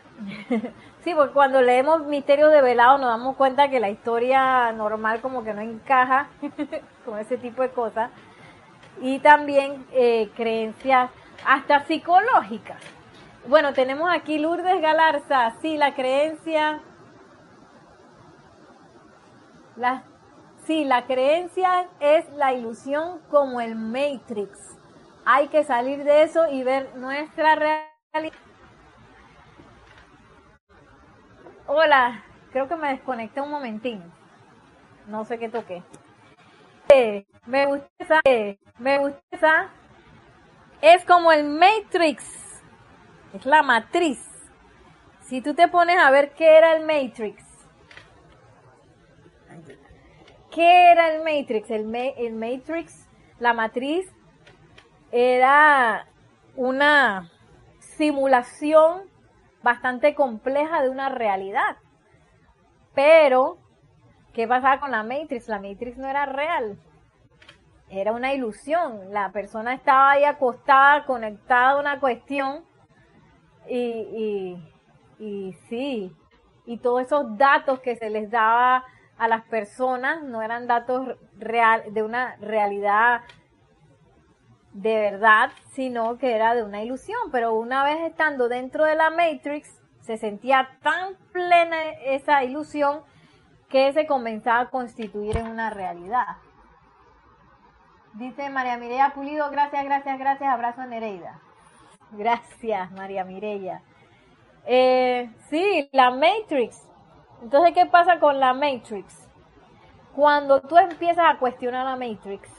sí, porque cuando leemos Misterios de Velado nos damos cuenta que la historia normal como que no encaja con ese tipo de cosas. Y también eh, creencias hasta psicológicas. Bueno, tenemos aquí Lourdes Galarza. Sí, la creencia. La, sí, la creencia es la ilusión como el Matrix. Hay que salir de eso y ver nuestra realidad Hola, creo que me desconecté un momentín. No sé qué toqué. Eh, me gusta eh, me gusta. Es como el Matrix. Es la matriz. Si tú te pones a ver qué era el Matrix. ¿Qué era el Matrix? El, Matrix, la matriz, era una simulación bastante compleja de una realidad. Pero, ¿qué pasaba con la Matrix? La Matrix no era real. Era una ilusión. La persona estaba ahí acostada, conectada a una cuestión. Y sí, y todos esos datos que se les daba a las personas no eran datos real, de una realidad de verdad, sino que era de una ilusión. Pero una vez estando dentro de la Matrix, se sentía tan plena esa ilusión que se comenzaba a constituir en una realidad. Dice María Mireya Pulido, gracias, gracias, gracias, abrazo a Nereida. Gracias, María Mireya. Eh, sí, la Matrix. Entonces, ¿qué pasa con la Matrix? Cuando tú empiezas a cuestionar la Matrix,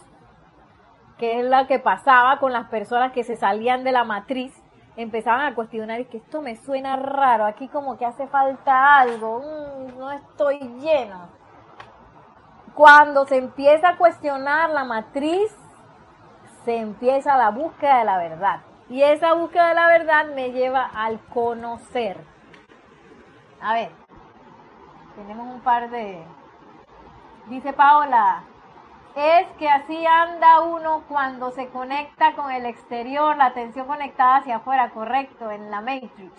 que es la que pasaba con las personas que se salían de la matriz, empezaban a cuestionar y que esto me suena raro, aquí como que hace falta algo, mm, no estoy lleno. Cuando se empieza a cuestionar la matriz, se empieza la búsqueda de la verdad. Y esa búsqueda de la verdad me lleva al conocer. A ver, tenemos un par de... Dice Paola, es que así anda uno cuando se conecta con el exterior, la atención conectada hacia afuera, correcto, en la Matrix.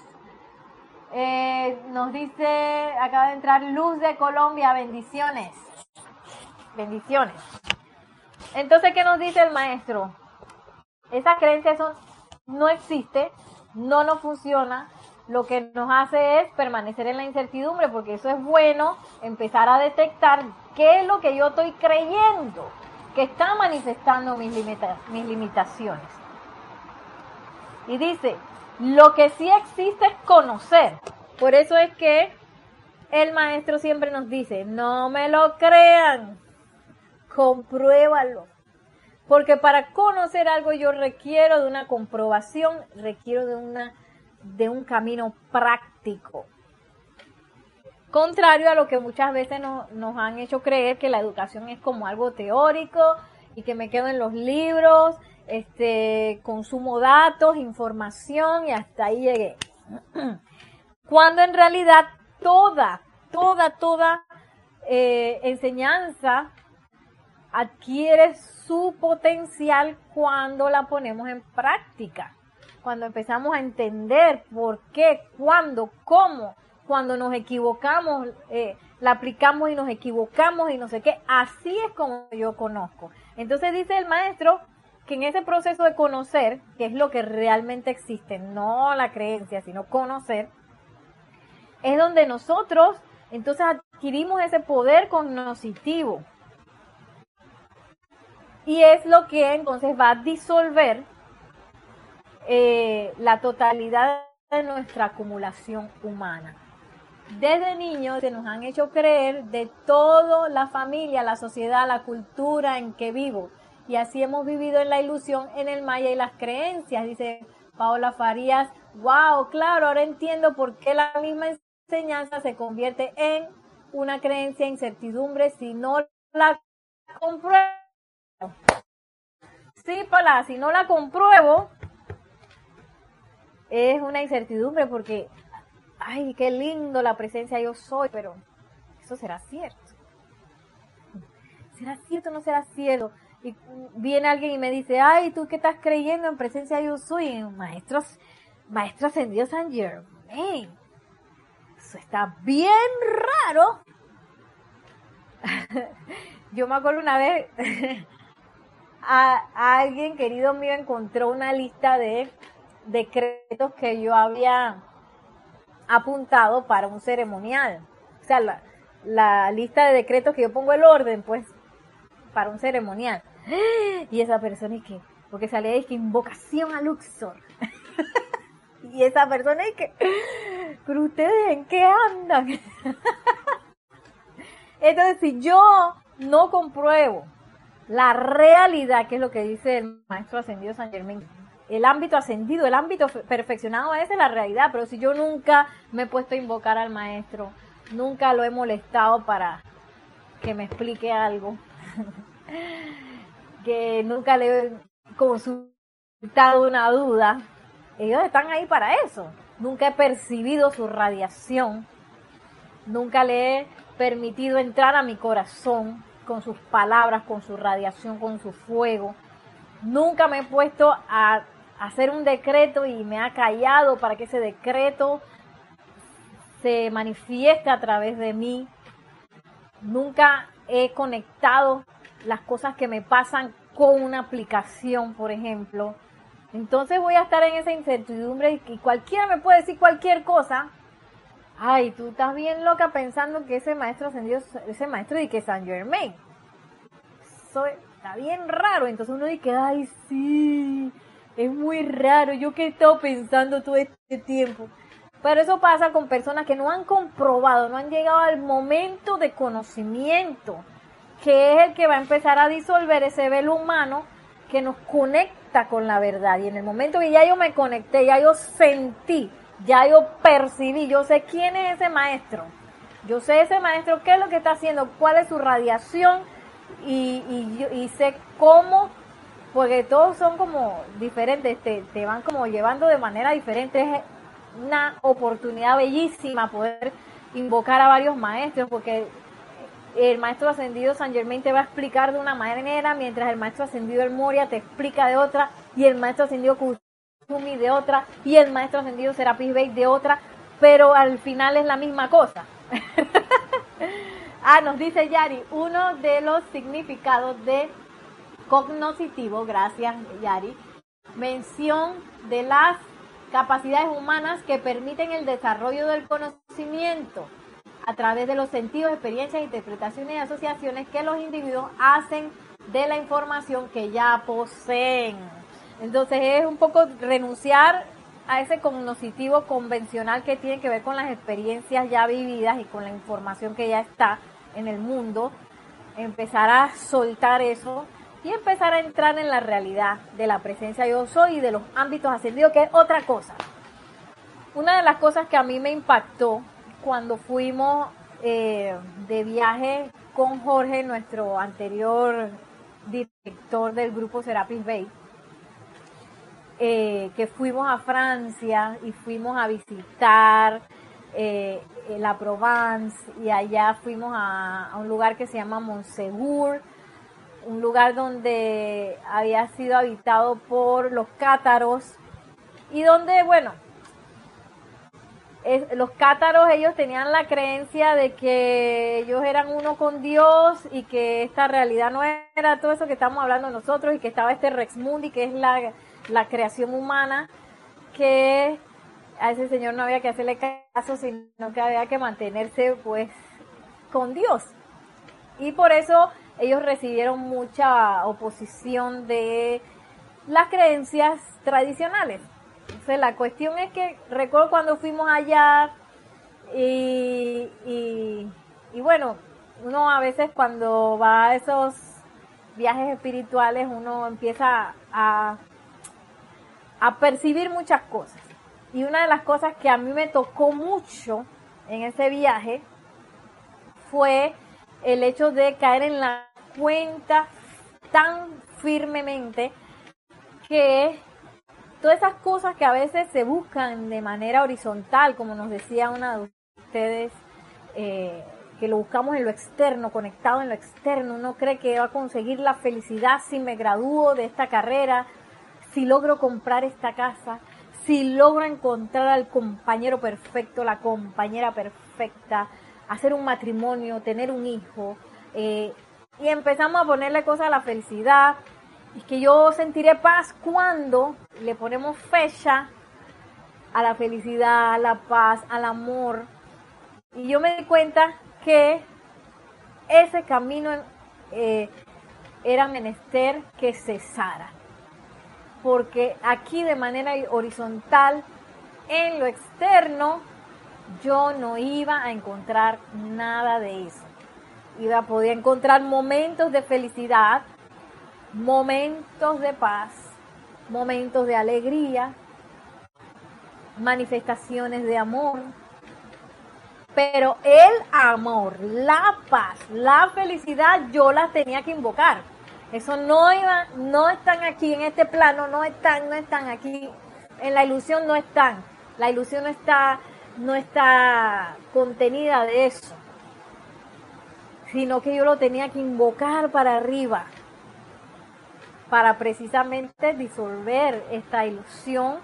Eh, nos dice, acaba de entrar Luz de Colombia, bendiciones. Bendiciones. Entonces, ¿qué nos dice el maestro? Esa creencia son, no existe, no nos funciona, lo que nos hace es permanecer en la incertidumbre, porque eso es bueno, empezar a detectar qué es lo que yo estoy creyendo, que está manifestando mis, mis limitaciones. Y dice, lo que sí existe es conocer. Por eso es que el maestro siempre nos dice, no me lo crean, compruébalo. Porque para conocer algo yo requiero de una comprobación, requiero de una de un camino práctico. Contrario a lo que muchas veces nos han hecho creer que la educación es como algo teórico y que me quedo en los libros, este, consumo datos, información y hasta ahí llegué. Cuando en realidad toda, toda, toda eh, enseñanza adquiere su potencial cuando la ponemos en práctica cuando empezamos a entender por qué, cuándo, cómo, cuando nos equivocamos, eh, la aplicamos y nos equivocamos y no sé qué, así es como yo conozco. Entonces dice el maestro que en ese proceso de conocer, que es lo que realmente existe, no la creencia, sino conocer, es donde nosotros entonces adquirimos ese poder cognoscitivo. Y es lo que entonces va a disolver eh, la totalidad de nuestra acumulación humana. Desde niños se nos han hecho creer de toda la familia, la sociedad, la cultura en que vivo. Y así hemos vivido en la ilusión, en el maya y las creencias. Dice Paola Farías, wow, claro, ahora entiendo por qué la misma enseñanza se convierte en una creencia, incertidumbre, si no la compruebo. Sí, Paula, si no la compruebo, es una incertidumbre porque, ay, qué lindo la presencia yo soy, pero eso será cierto. ¿Será cierto o no será cierto? Y viene alguien y me dice, ay, ¿tú qué estás creyendo en presencia yo soy? En maestros, maestro ascendido San Germain. Eso está bien raro. yo me acuerdo una vez, a alguien querido mío encontró una lista de decretos que yo había apuntado para un ceremonial. O sea, la, lista de decretos que yo pongo el orden, pues, para un ceremonial. Y esa persona es que, porque salía de que invocación a Luxor. y esa persona es que, pero ustedes en qué andan? Entonces, si yo no compruebo la realidad, que es lo que dice el maestro ascendido San Germán, el ámbito ascendido, el ámbito perfeccionado, es la realidad, pero si yo nunca me he puesto a invocar al maestro, nunca lo he molestado para que me explique algo, que nunca le he consultado una duda, ellos están ahí para eso. Nunca he percibido su radiación, nunca le he permitido entrar a mi corazón con sus palabras, con su radiación, con su fuego. Nunca me he puesto a hacer un decreto y me ha callado para que ese decreto se manifieste a través de mí. Nunca he conectado las cosas que me pasan con una aplicación, por ejemplo. Entonces voy a estar en esa incertidumbre y cualquiera me puede decir cualquier cosa. Ay, tú estás bien loca pensando que ese maestro ascendió, ese maestro de que San Germain. Eso está bien raro. Entonces uno dice, ay, sí, es muy raro. Yo que he estado pensando todo este tiempo. Pero eso pasa con personas que no han comprobado, no han llegado al momento de conocimiento, que es el que va a empezar a disolver ese velo humano que nos conecta con la verdad. Y en el momento que ya yo me conecté, ya yo sentí, ya yo percibí, yo sé quién es ese maestro. Yo sé ese maestro, qué es lo que está haciendo, cuál es su radiación y, y, sé cómo, porque todos son como diferentes, te, te van como llevando de manera diferente. Es una oportunidad bellísima poder invocar a varios maestros, porque el maestro ascendido San Germain te va a explicar de una manera, mientras el maestro ascendido El Moria te explica de otra, y el maestro ascendido Kusumi de otra, y el maestro ascendido Serapis Bey de otra, pero al final es la misma cosa. ah, nos dice Yari, uno de los significados de cognoscitivo, gracias Yari, mención de las capacidades humanas que permiten el desarrollo del conocimiento a través de los sentidos, experiencias, interpretaciones y asociaciones que los individuos hacen de la información que ya poseen. Entonces es un poco renunciar a ese cognoscitivo convencional que tiene que ver con las experiencias ya vividas y con la información que ya está en el mundo, empezar a soltar eso y empezar a entrar en la realidad de la presencia yo soy y de los ámbitos ascendidos, que es otra cosa. Una de las cosas que a mí me impactó cuando fuimos eh, de viaje con Jorge, nuestro anterior director del grupo Serapis Bay, eh, que fuimos a Francia y fuimos a visitar eh, la Provence y allá fuimos a, un lugar que se llama Montsegur, un lugar donde había sido habitado por los cátaros y donde, bueno, los cátaros ellos tenían la creencia de que ellos eran uno con Dios y que esta realidad no era todo eso que estamos hablando nosotros y que estaba este Rex Mundi que es la la creación humana, que a ese señor no había que hacerle caso, sino que había que mantenerse pues con Dios. Y por eso ellos recibieron mucha oposición de las creencias tradicionales. Entonces la cuestión es que recuerdo cuando fuimos allá y, y bueno, uno a veces cuando va a esos viajes espirituales uno empieza a a percibir muchas cosas. Y una de las cosas que a mí me tocó mucho en ese viaje fue el hecho de caer en la cuenta tan firmemente que todas esas cosas que a veces se buscan de manera horizontal, como nos decía una de ustedes, eh, que lo buscamos en lo externo, conectado en lo externo, uno cree que va a conseguir la felicidad si me gradúo de esta carrera, si logro comprar esta casa, si logro encontrar al compañero perfecto, la compañera perfecta, hacer un matrimonio, tener un hijo, eh, y empezamos a ponerle cosas a la felicidad, y que yo sentiré paz cuando le ponemos fecha a la felicidad, a la paz, al amor. Y yo me di cuenta que ese camino eh, era menester que cesara porque aquí de manera horizontal, en lo externo, yo no iba a encontrar nada de eso. Iba a encontrar momentos de felicidad, momentos de paz, momentos de alegría, manifestaciones de amor. Pero el amor, la paz, la felicidad, yo las tenía que invocar. Eso no iba, no están aquí en este plano, no están, no están aquí. En la ilusión no están. La ilusión no está, no está contenida de eso. Sino que yo lo tenía que invocar para arriba. Para precisamente disolver esta ilusión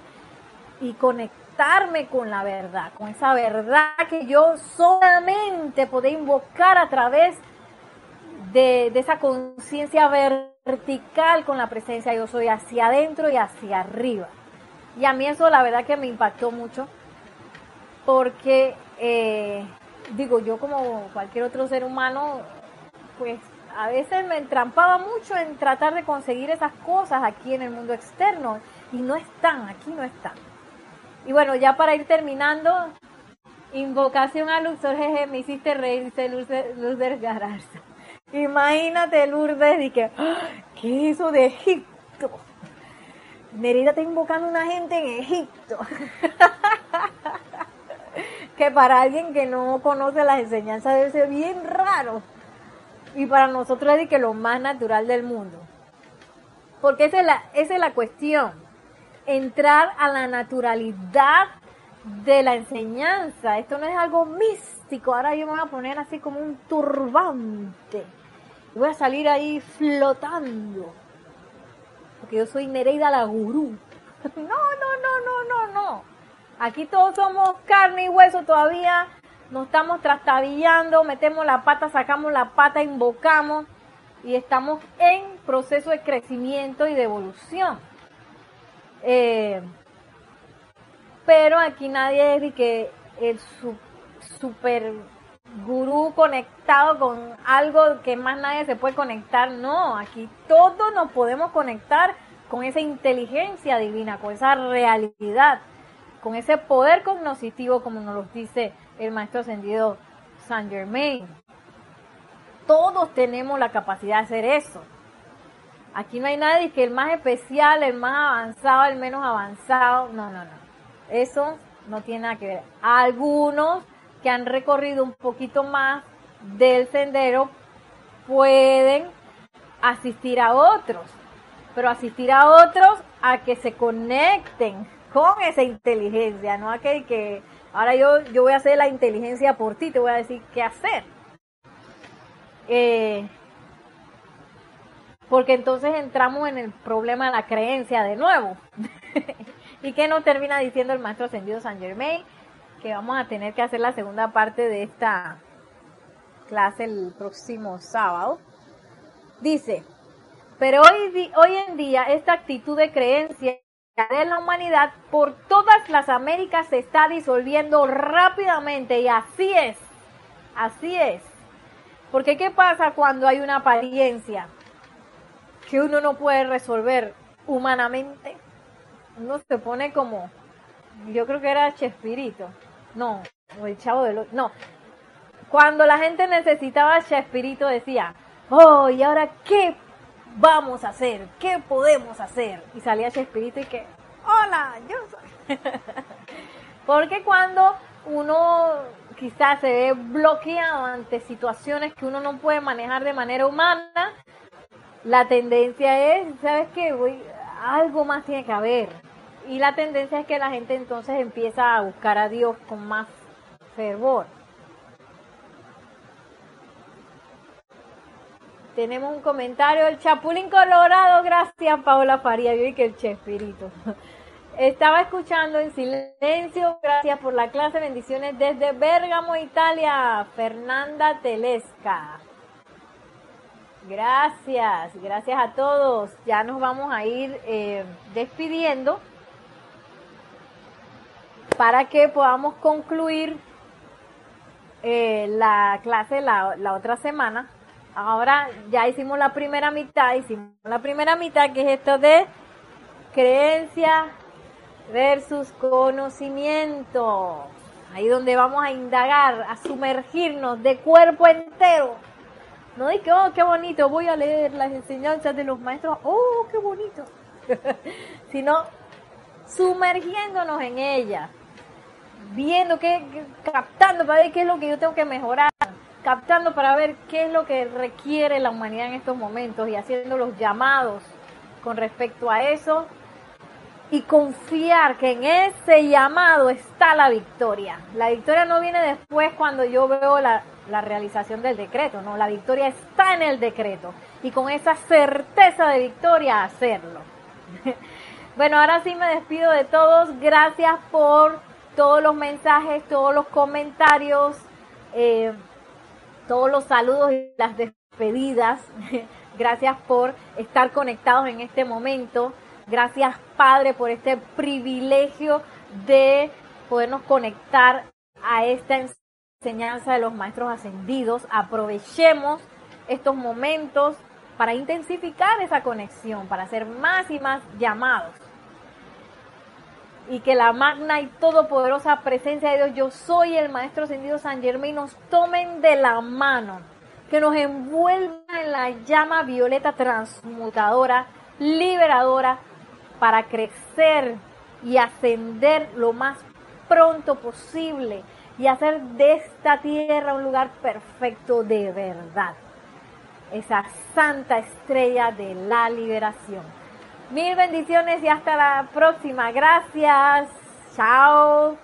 y conectarme con la verdad, con esa verdad que yo solamente podía invocar a través de de, esa conciencia vertical con la presencia yo soy hacia adentro y hacia arriba. Y a mí eso la verdad que me impactó mucho porque, eh, digo, yo como cualquier otro ser humano, pues a veces me entrampaba mucho en tratar de conseguir esas cosas aquí en el mundo externo y no están, aquí no están. Y bueno, ya para ir terminando, invocación a Luxor, jeje, me hiciste reír, dice Lourdes. Imagínate Lourdes y que, ¡ah! ¿qué eso de Egipto? Nerida está invocando una gente en Egipto. que para alguien que no conoce las enseñanzas debe ser bien raro. Y para nosotros es que lo más natural del mundo. Porque esa es la, esa es la cuestión. Entrar a la naturalidad de la enseñanza. Esto no es algo místico. Ahora yo me voy a poner así como un turbante. Voy a salir ahí flotando. Porque yo soy Nereida la gurú. No, no, no, no, no, no. Aquí todos somos carne y hueso todavía. Nos estamos trastabillando, metemos la pata, sacamos la pata, invocamos y estamos en proceso de crecimiento y de evolución. Eh, pero aquí nadie es de que el super gurú conectado con algo que más nadie se puede conectar. No, aquí todos nos podemos conectar con esa inteligencia divina, con esa realidad, con ese poder cognoscitivo, como nos lo dice el maestro ascendido Saint Germain. Todos tenemos la capacidad de hacer eso. Aquí no hay nadie que el más especial, el más avanzado, el menos avanzado. No, no, no. Eso no tiene nada que ver. Algunos que han recorrido un poquito más del sendero pueden asistir a otros, pero asistir a otros a que se conecten con esa inteligencia, no a que, que ahora yo, yo voy a hacer la inteligencia por ti, te voy a decir qué hacer. Eh, porque entonces entramos en el problema de la creencia de nuevo. ¿Y qué nos termina diciendo el maestro ascendido San Germain? Que vamos a tener que hacer la segunda parte de esta clase el próximo sábado. Dice, pero hoy, hoy en día esta actitud de creencia de la humanidad por todas las Américas se está disolviendo rápidamente y así es, así es. Porque ¿qué pasa cuando hay una apariencia que uno no puede resolver humanamente? Uno se pone como, yo creo que era Chespirito, no, o el chavo de los, no. Cuando la gente necesitaba Chespirito decía, oh, ¿y ahora qué vamos a hacer? ¿Qué podemos hacer? Y salía Chespirito y que, hola, yo soy. Porque cuando uno quizás se ve bloqueado ante situaciones que uno no puede manejar de manera humana, la tendencia es, ¿sabes qué? Voy, algo más tiene que haber. Y la tendencia es que la gente entonces empieza a buscar a Dios con más fervor. Tenemos un comentario del Chapulín Colorado. Gracias, Paola Faría. Yo que el Chespirito. Estaba escuchando en silencio. Gracias por la clase. Bendiciones desde Bérgamo, Italia. Fernanda Telesca. Gracias, gracias a todos. Ya nos vamos a ir eh, despidiendo para que podamos concluir eh, la clase la, la otra semana. Ahora ya hicimos la primera mitad, hicimos la primera mitad que es esto de creencia, versus conocimiento. Ahí donde vamos a indagar, a sumergirnos de cuerpo entero. No de que, oh, qué bonito, voy a leer las enseñanzas de los maestros, oh, qué bonito. Sino sumergiéndonos en ellas, viendo qué, captando para ver qué es lo que yo tengo que mejorar, captando para ver qué es lo que requiere la humanidad en estos momentos y haciendo los llamados con respecto a eso y confiar que en ese llamado está la victoria. La victoria no viene después cuando yo veo la, realización del decreto, no, la victoria está en el decreto y con esa certeza de victoria hacerlo. bueno, ahora sí me despido de todos, gracias por todos los mensajes, todos los comentarios, eh, todos los saludos y las despedidas. gracias por estar conectados en este momento. Gracias Padre por este privilegio de podernos conectar a esta enseñanza de los maestros ascendidos. Aprovechemos estos momentos para intensificar esa conexión, para hacer más y más llamados. Y que la magna y todopoderosa presencia de Dios, yo soy el Maestro Ascendido San Germain, nos tomen de la mano, que nos envuelva en la llama violeta transmutadora, liberadora, para crecer y ascender lo más pronto posible y hacer de esta tierra un lugar perfecto de verdad. Esa santa estrella de la liberación. Mil bendiciones y hasta la próxima. Gracias. Chao.